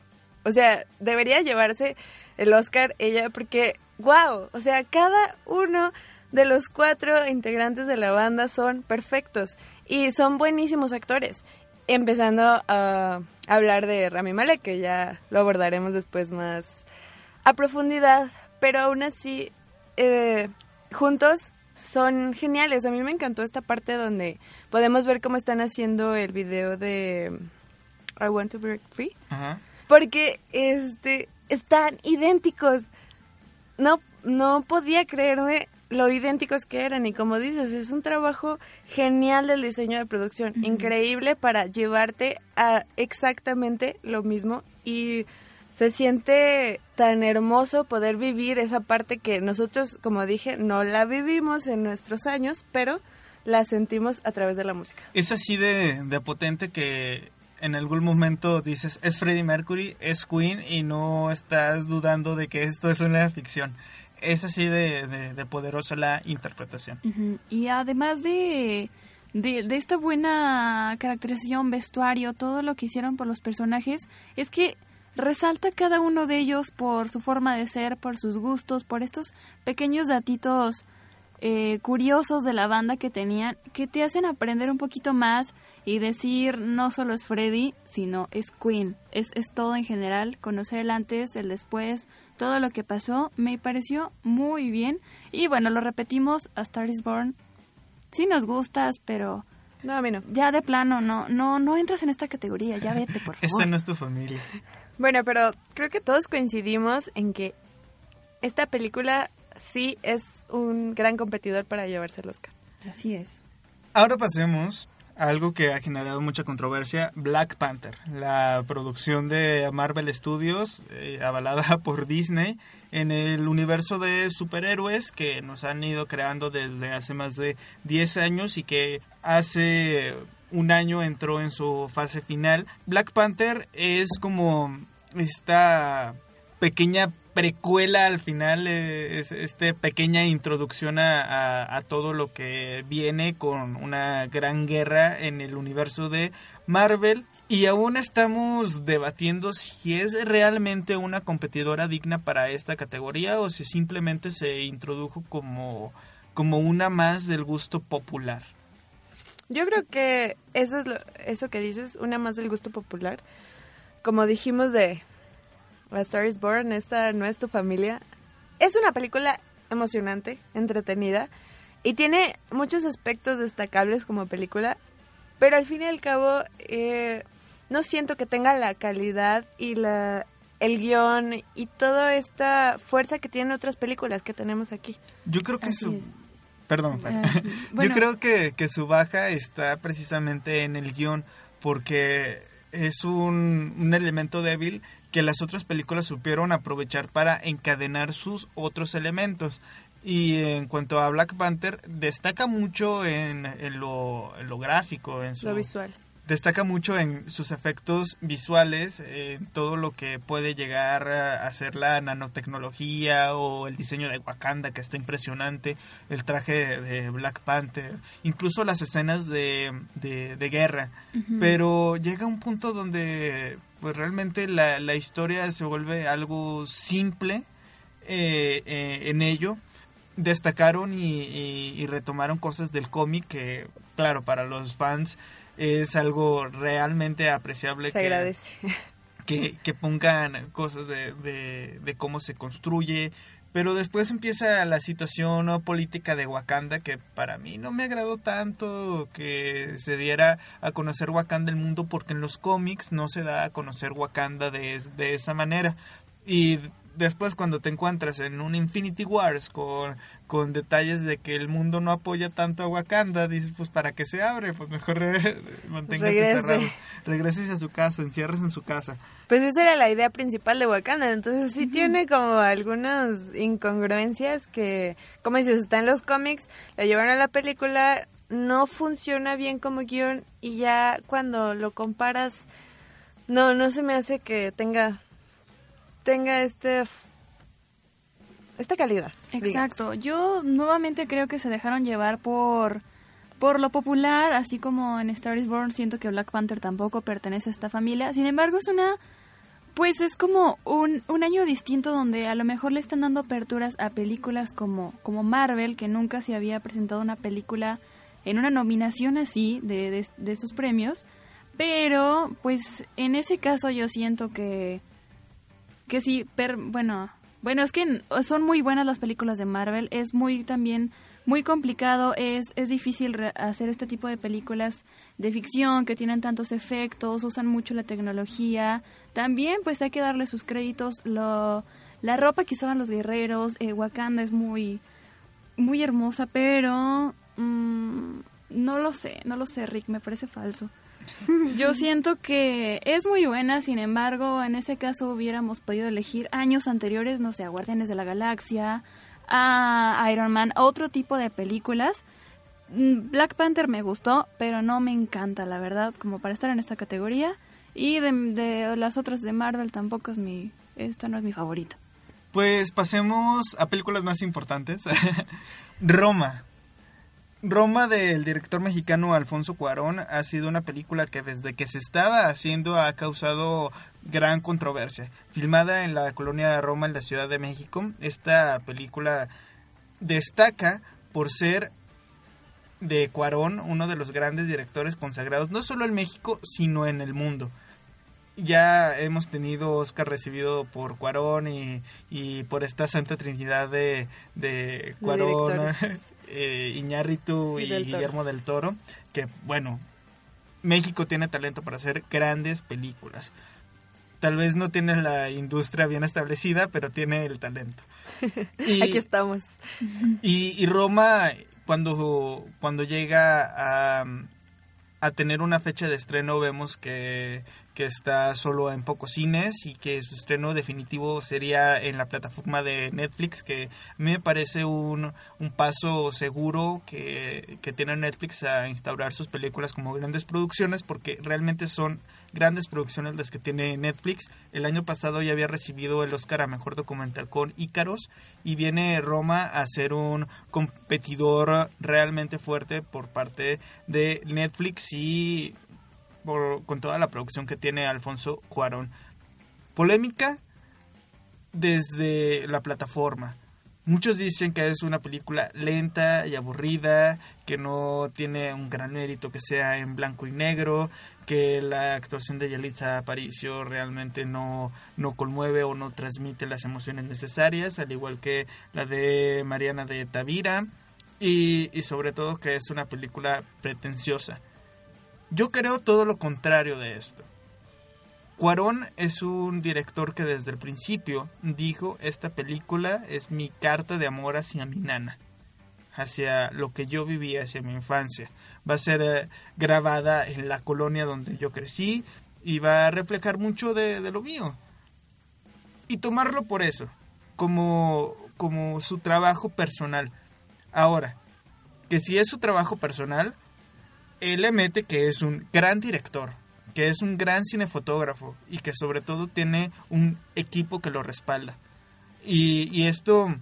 o sea, debería llevarse el Oscar ella porque wow, o sea, cada uno de los cuatro integrantes de la banda son perfectos y son buenísimos actores. Empezando a hablar de Rami Malek, que ya lo abordaremos después más a profundidad, pero aún así, eh, juntos son geniales. A mí me encantó esta parte donde podemos ver cómo están haciendo el video de I Want to Break Free. Porque este están idénticos. No, no podía creerme lo idénticos que eran y como dices, es un trabajo genial del diseño de producción, increíble para llevarte a exactamente lo mismo y se siente tan hermoso poder vivir esa parte que nosotros, como dije, no la vivimos en nuestros años, pero la sentimos a través de la música. Es así de, de potente que en algún momento dices, es Freddie Mercury, es Queen y no estás dudando de que esto es una ficción es así de, poderosa la interpretación. Y además de, de, esta buena caracterización, vestuario, todo lo que hicieron por los personajes, es que resalta cada uno de ellos por su forma de ser, por sus gustos, por estos pequeños datitos eh, curiosos de la banda que tenían, que te hacen aprender un poquito más y decir no solo es Freddy, sino es Queen. Es, es todo en general, conocer el antes, el después, todo lo que pasó, me pareció muy bien. Y bueno, lo repetimos, a Star is Born. Sí nos gustas, pero... No, a mí no. Ya de plano, no, no, no entras en esta categoría, ya vete, por favor. Esta no es tu familia. Bueno, pero creo que todos coincidimos en que esta película sí es un gran competidor para llevarse el Oscar. Así es. Ahora pasemos algo que ha generado mucha controversia, Black Panther, la producción de Marvel Studios, eh, avalada por Disney, en el universo de superhéroes que nos han ido creando desde hace más de 10 años y que hace un año entró en su fase final. Black Panther es como esta pequeña precuela al final, eh, es este pequeña introducción a, todo lo que viene con una gran guerra en el universo de Marvel. Y aún estamos debatiendo si es realmente una competidora digna para esta categoría o si simplemente se introdujo como, como una más del gusto popular. Yo creo que eso es lo, eso que dices, una más del gusto popular. Como dijimos de a Star is Born, esta no es tu familia. Es una película emocionante, entretenida y tiene muchos aspectos destacables como película, pero al fin y al cabo eh, no siento que tenga la calidad y la el guion y toda esta fuerza que tienen otras películas que tenemos aquí. Yo creo que su... Perdón, ah, Yo creo que, que su baja está precisamente en el guion porque es un, un elemento débil que las otras películas supieron aprovechar para encadenar sus otros elementos. Y en cuanto a Black Panther, destaca mucho en, lo, gráfico, en su, lo visual. Destaca mucho en sus efectos visuales, en todo lo que puede llegar a hacer la nanotecnología o el diseño de Wakanda, que está impresionante, el traje de Black Panther, incluso las escenas de, de, guerra. Pero llega un punto donde pues realmente la, la historia se vuelve algo simple eh, eh, en ello. Destacaron y, retomaron cosas del cómic que, claro, para los fans es algo realmente apreciable. Se agradece. Que, que pongan cosas de, de, de cómo se construye, pero después empieza la situación política de Wakanda que para mí no me agradó tanto que se diera a conocer Wakanda el mundo porque en los cómics no se da a conocer Wakanda de, de esa manera. Y después cuando te encuentras en un Infinity Wars con, con detalles de que el mundo no apoya tanto a Wakanda, dices, pues para qué se abre, pues mejor manténgase cerrados. Regreses a su casa, encierres en su casa. Pues esa era la idea principal de Wakanda, entonces sí tiene como algunas incongruencias que, como dices, está en los cómics, la llevaron a la película, no funciona bien como guion y ya cuando lo comparas No, no se me hace que tenga tenga este esta calidad. Exacto. Yo nuevamente creo que se dejaron llevar por por lo popular, así como en Star is Born siento que Black Panther tampoco pertenece a esta familia. Sin embargo, es una pues es como un, un año distinto donde a lo mejor le están dando aperturas a películas como, como Marvel, que nunca se había presentado una película en una nominación así de, de, estos premios. Pero, pues, en ese caso yo siento que, que sí, bueno, bueno, es que son muy buenas las películas de Marvel, es muy también muy complicado, es, es difícil hacer este tipo de películas de ficción que tienen tantos efectos, usan mucho la tecnología. También pues hay que darle sus créditos, lo, la ropa que usaban los guerreros, eh, Wakanda es muy, muy hermosa, pero mm, no lo sé, no lo sé Rick, me parece falso. Yo siento que es muy buena, sin embargo, en ese caso hubiéramos podido elegir años anteriores, no sé, a Guardianes de la Galaxia, a Iron Man, otro tipo de películas. Mm, Black Panther me gustó, pero no me encanta, la verdad, como para estar en esta categoría. Y de, las otras de Marvel tampoco es mi, esta no es mi favorita. Pues pasemos a películas más importantes. Roma. Roma del director mexicano Alfonso Cuarón ha sido una película que desde que se estaba haciendo ha causado gran controversia. Filmada en la colonia de Roma, en la Ciudad de México, esta película destaca por ser de Cuarón, uno de los grandes directores consagrados, no solo en México, sino en el mundo. Ya hemos tenido Oscar recibido por Cuarón y, por esta Santa Trinidad de, de Cuarón, eh, Iñárritu y, Guillermo del Toro, que bueno, México tiene talento para hacer grandes películas. Tal vez no tiene la industria bien establecida, pero tiene el talento. Y, Aquí estamos. Y, Roma, cuando, cuando llega a, a tener una fecha de estreno, vemos que que está solo en pocos cines y que su estreno definitivo sería en la plataforma de Netflix, que a mí me parece un, un paso seguro que, que tiene Netflix a instaurar sus películas como grandes producciones, porque realmente son grandes producciones las que tiene Netflix. El año pasado ya había recibido el Oscar a Mejor Documental con Ícaros y viene Roma a ser un competidor realmente fuerte por parte de Netflix y con toda la producción que tiene Alfonso Cuarón. Polémica desde la plataforma. Muchos dicen que es una película lenta y aburrida, que no tiene un gran mérito que sea en blanco y negro, que la actuación de Yalitza Aparicio realmente no, no conmueve o no transmite las emociones necesarias, al igual que la de Mariana de Tavira, y, y sobre todo que es una película pretenciosa. Yo creo todo lo contrario de esto. Cuarón es un director que desde el principio dijo esta película es mi carta de amor hacia mi nana, hacia lo que yo vivía hacia mi infancia. Va a ser eh, grabada en la colonia donde yo crecí y va a reflejar mucho de, de lo mío. Y tomarlo por eso, como, como su trabajo personal. Ahora, que si es su trabajo personal, él le mete que es un gran director, que es un gran cinefotógrafo y que sobre todo tiene un equipo que lo respalda. Y, y esto,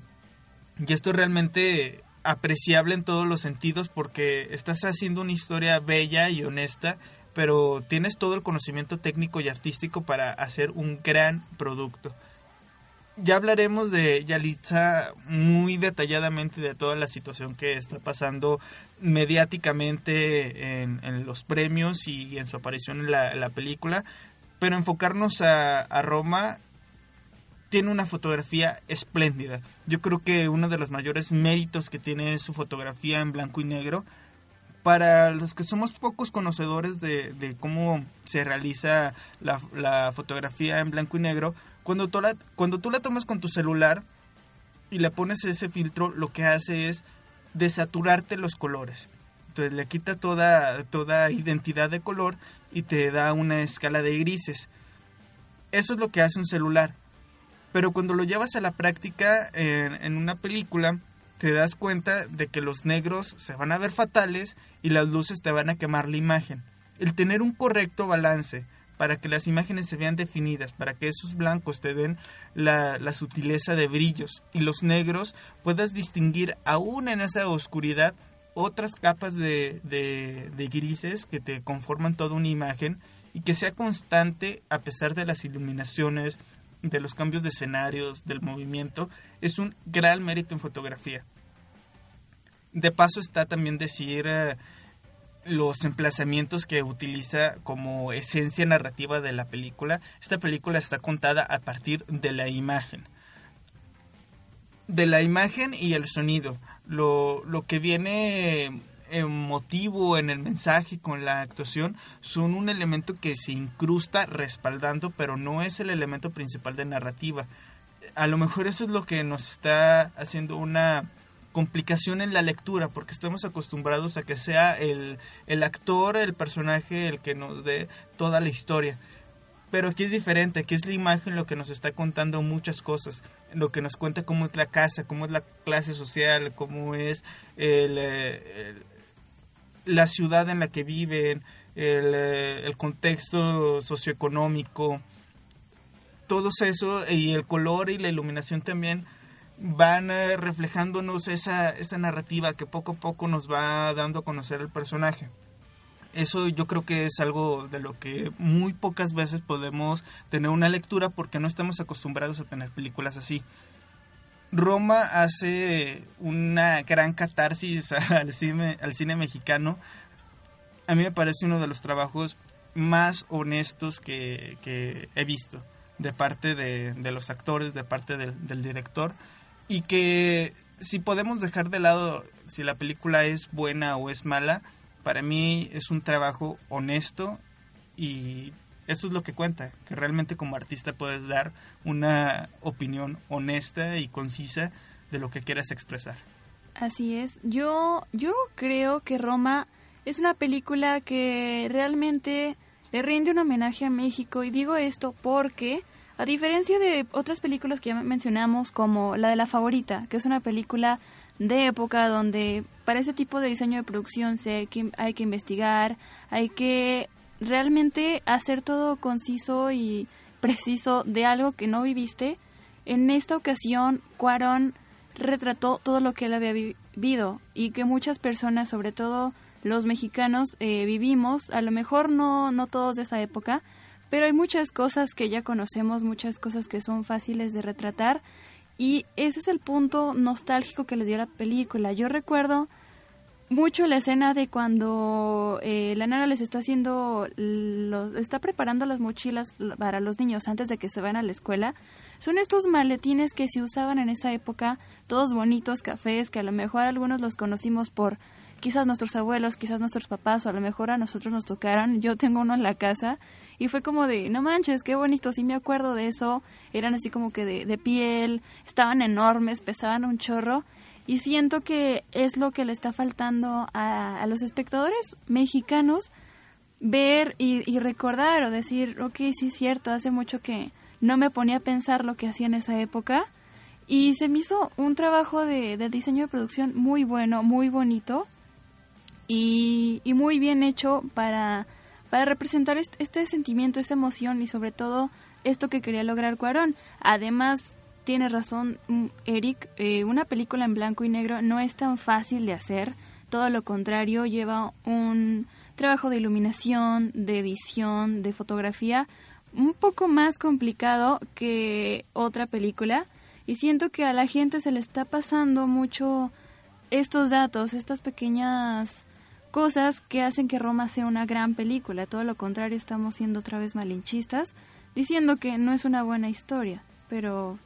y esto es realmente apreciable en todos los sentidos porque estás haciendo una historia bella y honesta, pero tienes todo el conocimiento técnico y artístico para hacer un gran producto. Ya hablaremos de Yalitza muy detalladamente de toda la situación que está pasando mediáticamente en, los premios y en su aparición en la, película, pero enfocarnos a, a, Roma tiene una fotografía espléndida. Yo creo que uno de los mayores méritos que tiene es su fotografía en blanco y negro. Para los que somos pocos conocedores de, cómo se realiza la, la fotografía en blanco y negro, cuando tú, la, cuando tú la tomas con tu celular y le pones ese filtro, lo que hace es desaturarte los colores. Entonces le quita toda, toda identidad de color y te da una escala de grises. Eso es lo que hace un celular. Pero cuando lo llevas a la práctica en, en una película, te das cuenta de que los negros se van a ver fatales y las luces te van a quemar la imagen. El tener un correcto balance para que las imágenes se vean definidas, para que esos blancos te den la, la sutileza de brillos y los negros puedas distinguir aún en esa oscuridad otras capas de, de, de grises que te conforman toda una imagen y que sea constante a pesar de las iluminaciones, de los cambios de escenarios, del movimiento, es un gran mérito en fotografía. De paso está también decir eh, los emplazamientos que utiliza como esencia narrativa de la película. Esta película está contada a partir de la imagen. De la imagen y el sonido. Lo, lo que viene emotivo en el mensaje con la actuación son un elemento que se incrusta respaldando, pero no es el elemento principal de narrativa. A lo mejor eso es lo que nos está haciendo una complicación en la lectura, porque estamos acostumbrados a que sea el, el actor, el personaje, el que nos dé toda la historia. Pero aquí es diferente, aquí es la imagen lo que nos está contando muchas cosas, lo que nos cuenta cómo es la casa, cómo es la clase social, cómo es el, el la ciudad en la que viven, el, el contexto socioeconómico, todo eso y el color y la iluminación también van eh, reflejándonos esa, esa narrativa que poco a poco nos va dando a conocer el personaje. Eso yo creo que es algo de lo que muy pocas veces podemos tener una lectura porque no estamos acostumbrados a tener películas así. Roma hace una gran catarsis al cine, al cine mexicano. A mí me parece uno de los trabajos más honestos que, que he visto de parte de, de, los actores, de parte del, del director. Y que si podemos dejar de lado si la película es buena o es mala, para mí es un trabajo honesto y eso es lo que cuenta, que realmente como artista puedes dar una opinión honesta y concisa de lo que quieras expresar. Así es. Yo, yo creo que Roma es una película que realmente le rinde un homenaje a México y digo esto porque a diferencia de otras películas que ya mencionamos como la de la favorita, que es una película de época donde para ese tipo de diseño de producción se que, hay que investigar, hay que realmente hacer todo conciso y preciso de algo que no viviste, en esta ocasión Cuarón retrató todo lo que él había vivido y que muchas personas, sobre todo los mexicanos, eh, vivimos, a lo mejor no, no todos de esa época, pero hay muchas cosas que ya conocemos, muchas cosas que son fáciles de retratar. Y ese es el punto nostálgico que le dio la película. Yo recuerdo mucho la escena de cuando eh, la nana les está haciendo, los, está preparando las mochilas para los niños antes de que se vayan a la escuela. Son estos maletines que se usaban en esa época, todos bonitos, cafés, que a lo mejor algunos los conocimos por quizás nuestros abuelos, quizás nuestros papás, o a lo mejor a nosotros nos tocaron. Yo tengo uno en la casa y fue como de, no manches, qué bonito, sí me acuerdo de eso. Eran así como que de, de piel, estaban enormes, pesaban un chorro y siento que es lo que le está faltando a, a los espectadores mexicanos ver y, recordar o decir, ok, sí es cierto, hace mucho que no me ponía a pensar lo que hacía en esa época y se me hizo un trabajo de, de diseño de producción muy bueno, muy bonito y, y muy bien hecho para, para representar este, este sentimiento, esta emoción y sobre todo esto que quería lograr Cuarón. Además, tiene razón mm, Eric, eh, una película en blanco y negro no es tan fácil de hacer, todo lo contrario, lleva un trabajo de iluminación, de edición, de fotografía un poco más complicado que otra película. Y siento que a la gente se le está pasando mucho estos datos, estas pequeñas cosas que hacen que Roma sea una gran película. Todo lo contrario, estamos siendo otra vez malinchistas, diciendo que no es una buena historia, pero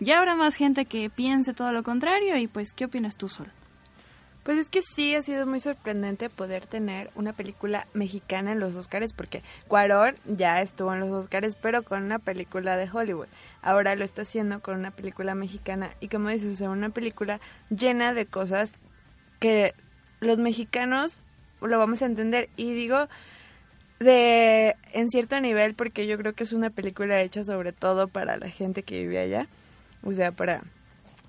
ya habrá más gente que piense todo lo contrario y pues, ¿qué opinas tú, Sol? Pues es que sí ha sido muy sorprendente poder tener una película mexicana en los Oscars porque Cuarón ya estuvo en los Oscars pero con una película de Hollywood. Ahora lo está haciendo con una película mexicana y como dices, o sea, una película llena de cosas que los mexicanos lo vamos a entender y digo de en cierto nivel porque yo creo que es una película hecha sobre todo para la gente que vive allá o sea, para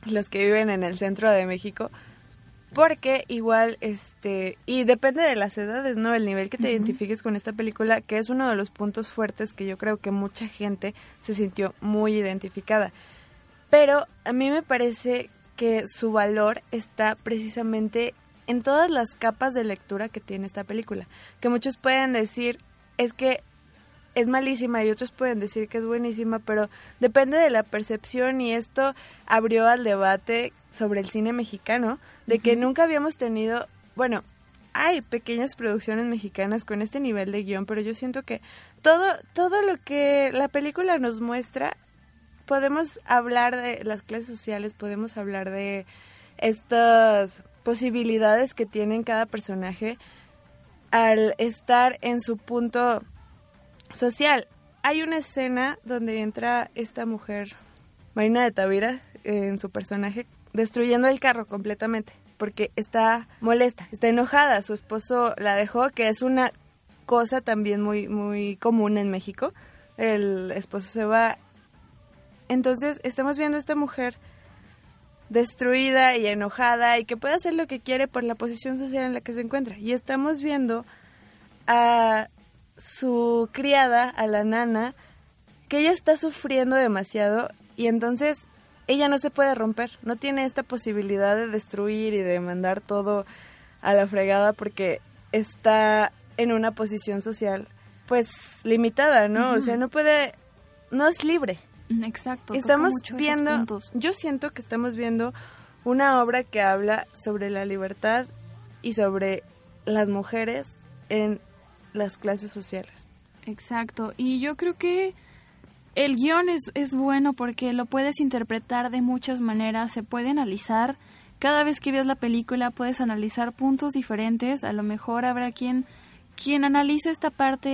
los que viven en el centro de México, porque igual, este, y depende de las edades, ¿no? El nivel que te identifiques con esta película, que es uno de los puntos fuertes que yo creo que mucha gente se sintió muy identificada. Pero a mí me parece que su valor está precisamente en todas las capas de lectura que tiene esta película. Que muchos pueden decir, es que es malísima y otros pueden decir que es buenísima, pero depende de la percepción y esto abrió al debate sobre el cine mexicano, de que nunca habíamos tenido, bueno, hay pequeñas producciones mexicanas con este nivel de guion, pero yo siento que todo, todo lo que la película nos muestra, podemos hablar de las clases sociales, podemos hablar de estas posibilidades que tienen cada personaje al estar en su punto social. Hay una escena donde entra esta mujer, Marina de Tavira, en su personaje, destruyendo el carro completamente, porque está molesta, está enojada, su esposo la dejó, que es una cosa también muy, muy común en México, el esposo se va. Entonces estamos viendo a esta mujer destruida y enojada y que puede hacer lo que quiere por la posición social en la que se encuentra. Y estamos viendo a su criada, a la nana, que ella está sufriendo demasiado y entonces ella no se puede romper, no tiene esta posibilidad de destruir y de mandar todo a la fregada porque está en una posición social pues limitada, ¿no? O sea, no puede, no es libre. Exacto. Estamos viendo, yo siento que estamos viendo una obra que habla sobre la libertad y sobre las mujeres en las clases sociales. Exacto. Y yo creo que el guion es, es bueno porque lo puedes interpretar de muchas maneras, se puede analizar. Cada vez que ves la película puedes analizar puntos diferentes. A lo mejor habrá quien quien analice esta parte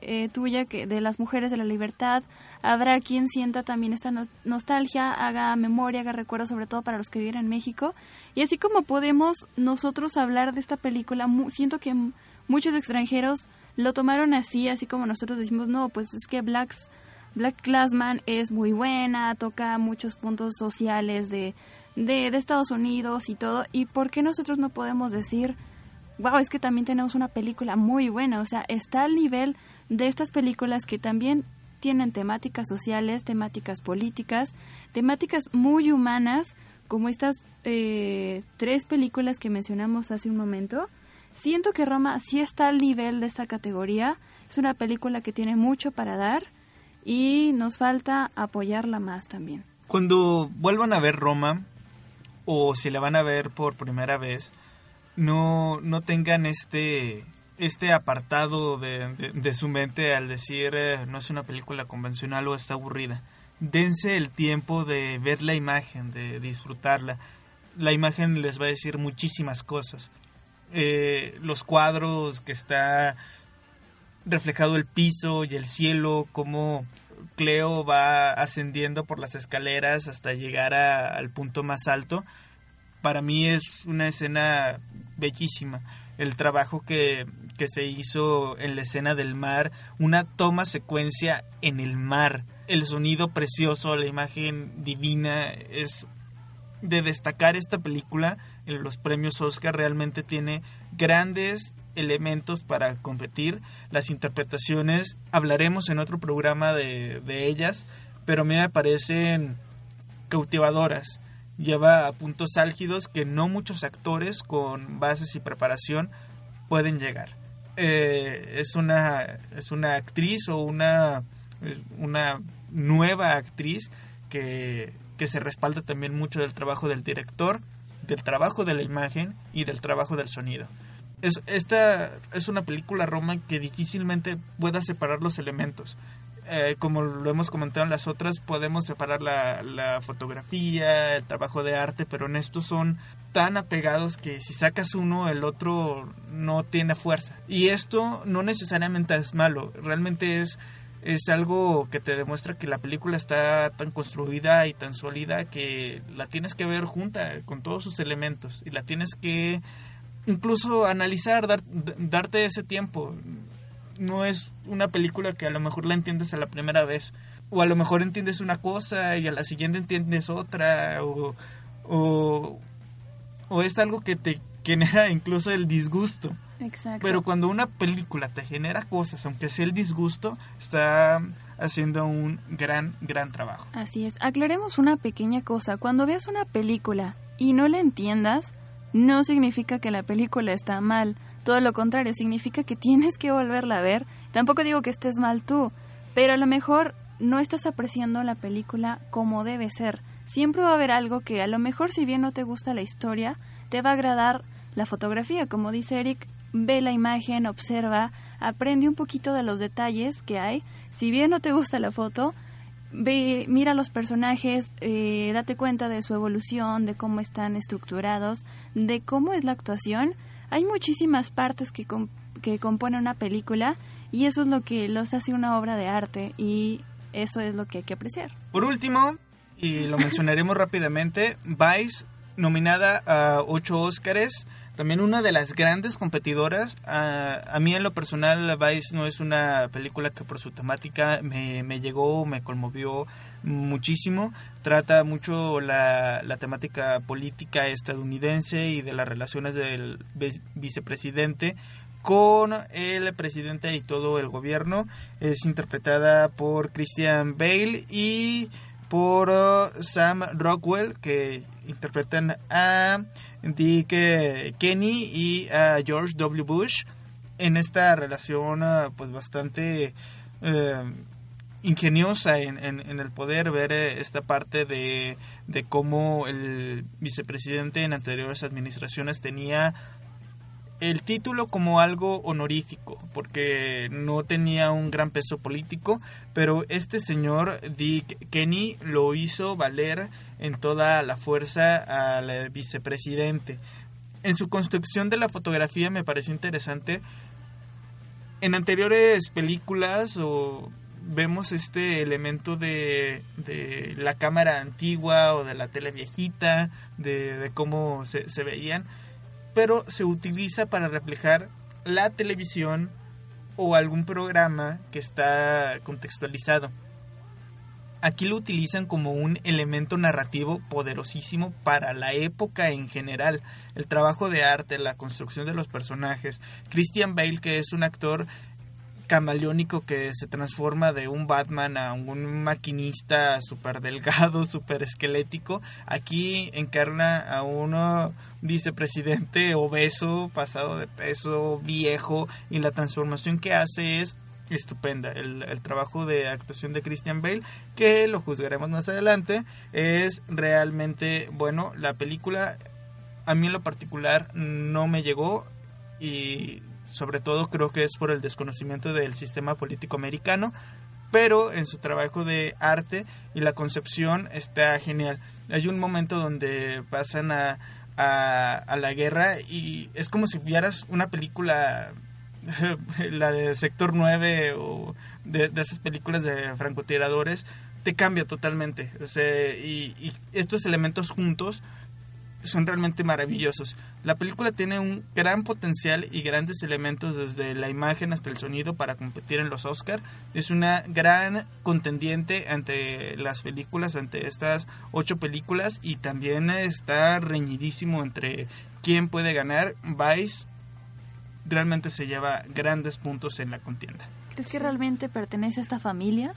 eh, tuya que de las mujeres de la libertad, habrá quien sienta también esta nostalgia, haga memoria, haga recuerdo, sobre todo para los que viven en México. Y así como podemos nosotros hablar de esta película, siento que muchos extranjeros lo tomaron así, así como nosotros decimos, no, pues es que Blacks, Black Classman es muy buena, toca muchos puntos sociales de, de, Estados Unidos y todo. ¿Y por qué nosotros no podemos decir wow, es que también tenemos una película muy buena, o sea, está al nivel de estas películas que también tienen temáticas sociales, temáticas políticas, temáticas muy humanas, como estas eh, tres películas que mencionamos hace un momento. Siento que Roma sí está al nivel de esta categoría, es una película que tiene mucho para dar y nos falta apoyarla más también. Cuando vuelvan a ver Roma, o si la van a ver por primera vez, no, no tengan este, este apartado de, de, su mente al decir eh, no es una película convencional o está aburrida. Dense el tiempo de ver la imagen, de disfrutarla. La imagen les va a decir muchísimas cosas. Eh, los cuadros que está reflejado el piso y el cielo, cómo Cleo va ascendiendo por las escaleras hasta llegar al punto más alto para mí es una escena bellísima. El trabajo que, que se hizo en la escena del mar, una toma secuencia en el mar, el sonido precioso, la imagen divina, es de destacar esta película en los premios Oscar realmente tiene grandes elementos para competir. Las interpretaciones, hablaremos en otro programa de, de ellas, pero me parecen cautivadoras lleva a puntos álgidos que no muchos actores con bases y preparación pueden llegar. Eh, es, una, es una actriz o una, una nueva actriz que, que se respalda también mucho del trabajo del director, del trabajo de la imagen y del trabajo del sonido. Es, esta es una película Roma que difícilmente pueda separar los elementos. Eh, como lo hemos comentado en las otras, podemos separar la, fotografía, el trabajo de arte, pero en estos son tan apegados que si sacas uno, el otro no tiene fuerza. Y esto no necesariamente es malo, realmente es, es algo que te demuestra que la película está tan construida y tan sólida que la tienes que ver junta con todos sus elementos y la tienes que incluso analizar, dar, darte ese tiempo no es una película que a lo mejor la entiendes a la primera vez. O a lo mejor entiendes una cosa y a la siguiente entiendes otra. O, o es algo que te genera incluso el disgusto. Exacto. Pero cuando una película te genera cosas, aunque sea el disgusto, está haciendo un gran, gran trabajo. Así es. Aclaremos una pequeña cosa. Cuando veas una película y no la entiendas, no significa que la película está mal. Todo lo contrario, significa que tienes que volverla a ver. Tampoco digo que estés mal tú, pero a lo mejor no estás apreciando la película como debe ser. Siempre va a haber algo que a lo mejor si bien no te gusta la historia, te va a agradar la fotografía. Como dice Eric, ve la imagen, observa, aprende un poquito de los detalles que hay. Si bien no te gusta la foto, ve, mira los personajes, eh, date cuenta de su evolución, de cómo están estructurados, de cómo es la actuación. Hay muchísimas partes que, que componen una película y eso es lo que los hace una obra de arte y eso es lo que hay que apreciar. Por último, y lo mencionaremos rápidamente, Vice nominada a ocho Óscares, también una de las grandes competidoras. A, a, mí en lo personal Vice no es una película que por su temática me, me llegó, me conmovió muchísimo. Trata mucho la, la, temática política estadounidense y de las relaciones del vicepresidente con el presidente y todo el gobierno. Es interpretada por Christian Bale y por uh, Sam Rockwell, que interpretan a Kenny y a George W. Bush en esta relación uh, pues bastante uh, ingeniosa en, en, en, el poder ver esta parte de, de cómo el vicepresidente en anteriores administraciones tenía el título como algo honorífico, porque no tenía un gran peso político, pero este señor Dick Kenny lo hizo valer en toda la fuerza al vicepresidente. En su construcción de la fotografía me pareció interesante. En anteriores películas o vemos este elemento de, de, la cámara antigua o de la tele viejita, de, cómo se veían pero se utiliza para reflejar la televisión o algún programa que está contextualizado. Aquí lo utilizan como un elemento narrativo poderosísimo para la época en general. El trabajo de arte, la construcción de los personajes. Christian Bale, que es un actor camaleónico que se transforma de un Batman a un maquinista súper delgado, súper esquelético. Aquí encarna a un vicepresidente obeso, pasado de peso, viejo, y la transformación que hace es estupenda. El, el, trabajo de actuación de Christian Bale, que lo juzgaremos más adelante, es realmente bueno. La película, a mí en lo particular, no me llegó y sobre todo creo que es por el desconocimiento del sistema político americano, pero en su trabajo de arte y la concepción está genial. Hay un momento donde pasan a, a, la guerra y es como si vieras una película la de Sector 9 o de, esas películas de francotiradores, te cambia totalmente. O sea, y, estos elementos juntos son realmente maravillosos. La película tiene un gran potencial y grandes elementos desde la imagen hasta el sonido para competir en los Oscar. Es una gran contendiente ante las películas, ante estas ocho películas y también está reñidísimo entre quién puede ganar. Vice realmente se lleva grandes puntos en la contienda. ¿Crees que realmente pertenece a esta familia?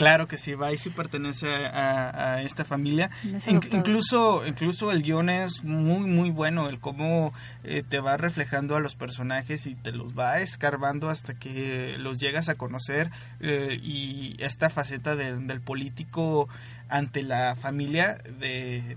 Claro que sí, Vice sí pertenece a, a esta familia. In, incluso, incluso el guion es muy, muy bueno, el cómo eh, te va reflejando a los personajes y te los va escarbando hasta que los llegas a conocer eh, y esta faceta de, del político ante la familia de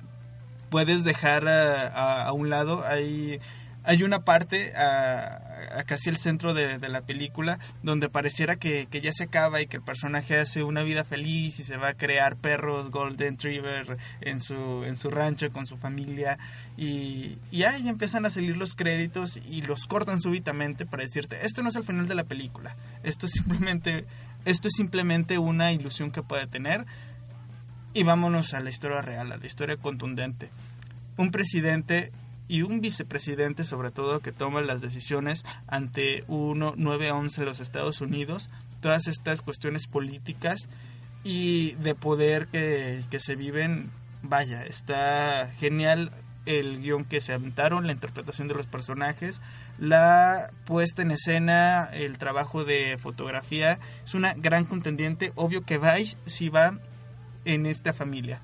puedes dejar a, a, a un lado hay hay una parte a, a casi el centro de, de, la película donde pareciera que, que, ya se acaba y que el personaje hace una vida feliz y se va a crear perros Golden Retriever en su, en su rancho con su familia. Y, y ahí empiezan a salir los créditos y los cortan súbitamente para decirte esto no es el final de la película. Esto es simplemente esto es simplemente una ilusión que puede tener y vámonos a la historia real a la historia contundente. Un presidente y un vicepresidente sobre todo que toma las decisiones ante uno 9-11 de los Estados Unidos, todas estas cuestiones políticas y de poder que, que se viven, vaya, está genial el guion que se aventaron, la interpretación de los personajes, la puesta en escena, el trabajo de fotografía. Es una gran contendiente. Obvio que vais si va en esta familia.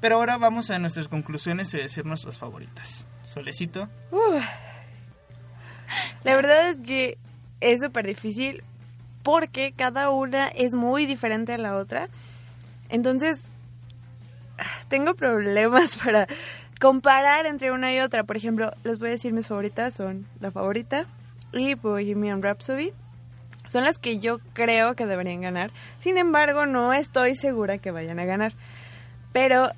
Pero ahora vamos a nuestras conclusiones y decir nuestras favoritas. Solecito. La verdad es que es súper difícil porque cada una es muy diferente a la otra. Entonces, tengo problemas para comparar entre una y otra. Por ejemplo, les voy a decir mis favoritas son La Favorita y Bohemian Rhapsody. Son las que yo creo que deberían ganar. Sin embargo, no estoy segura que vayan a ganar. Pero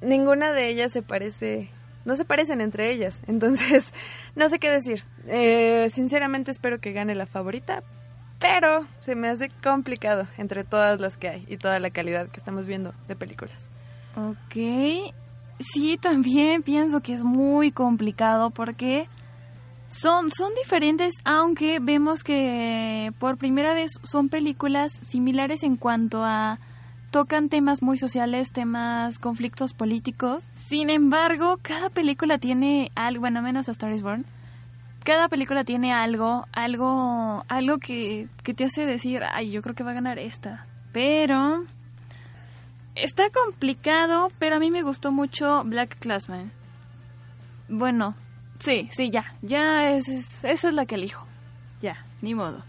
ninguna de ellas se parece, no se parecen entre ellas. Entonces, no sé qué decir. Eh, sinceramente espero que gane la favorita, pero se me hace complicado entre todas las que hay y toda la calidad que estamos viendo de películas. Ok, sí, también pienso que es muy complicado porque son, son diferentes, aunque vemos que por primera vez son películas similares en cuanto a tocan temas muy sociales, temas, conflictos políticos. Sin embargo, cada película tiene algo, bueno, menos a Star is Born, cada película tiene algo, algo, algo que, que te hace decir, ay, yo creo que va a ganar esta. Pero está complicado, pero a mí me gustó mucho Black Classman. Bueno, sí, sí, ya, ya es, es- esa es la que elijo. Ya, ni modo.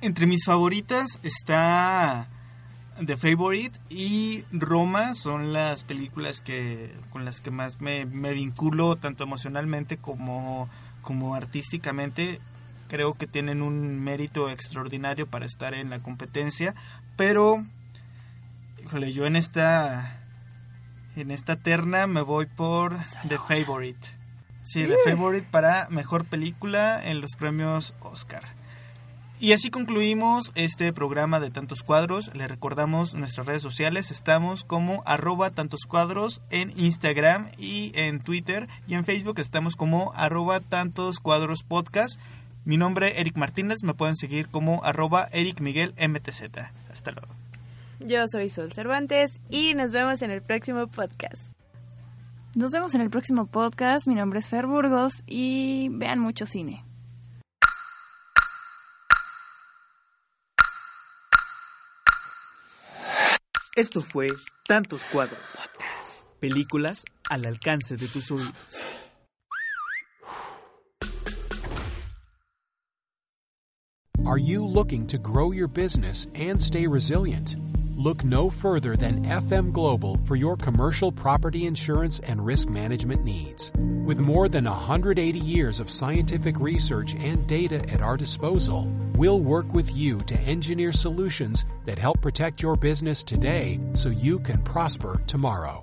Entre mis favoritas está The Favorite y Roma. Son las películas que con las que más me, me vinculo tanto emocionalmente como, como artísticamente. Creo que tienen un mérito extraordinario para estar en la competencia. Pero, híjole, yo en esta en esta terna me voy por The Favorite. Sí, The Favorite para mejor película en los premios Oscar. Y así concluimos este programa de Tantos Cuadros. Les recordamos nuestras redes sociales. Estamos como arroba tantos cuadros en Instagram y en Twitter. Y en Facebook estamos como arroba tantos cuadros podcast. Mi nombre Eric Martínez. Me pueden seguir como arroba Eric Miguel MTZ. Hasta luego. Yo soy Sol Cervantes y nos vemos en el próximo podcast. Nos vemos en el próximo podcast. Mi nombre es Fer Burgos y vean mucho cine. Esto fue Tantos Cuadros. Películas al alcance de tus oídos. Are you looking to grow your business and stay resilient? Look no further than FM Global for your commercial property insurance and risk management needs. With more than 180 years of scientific research and data at our disposal, we'll work with you to engineer solutions that help protect your business today so you can prosper tomorrow.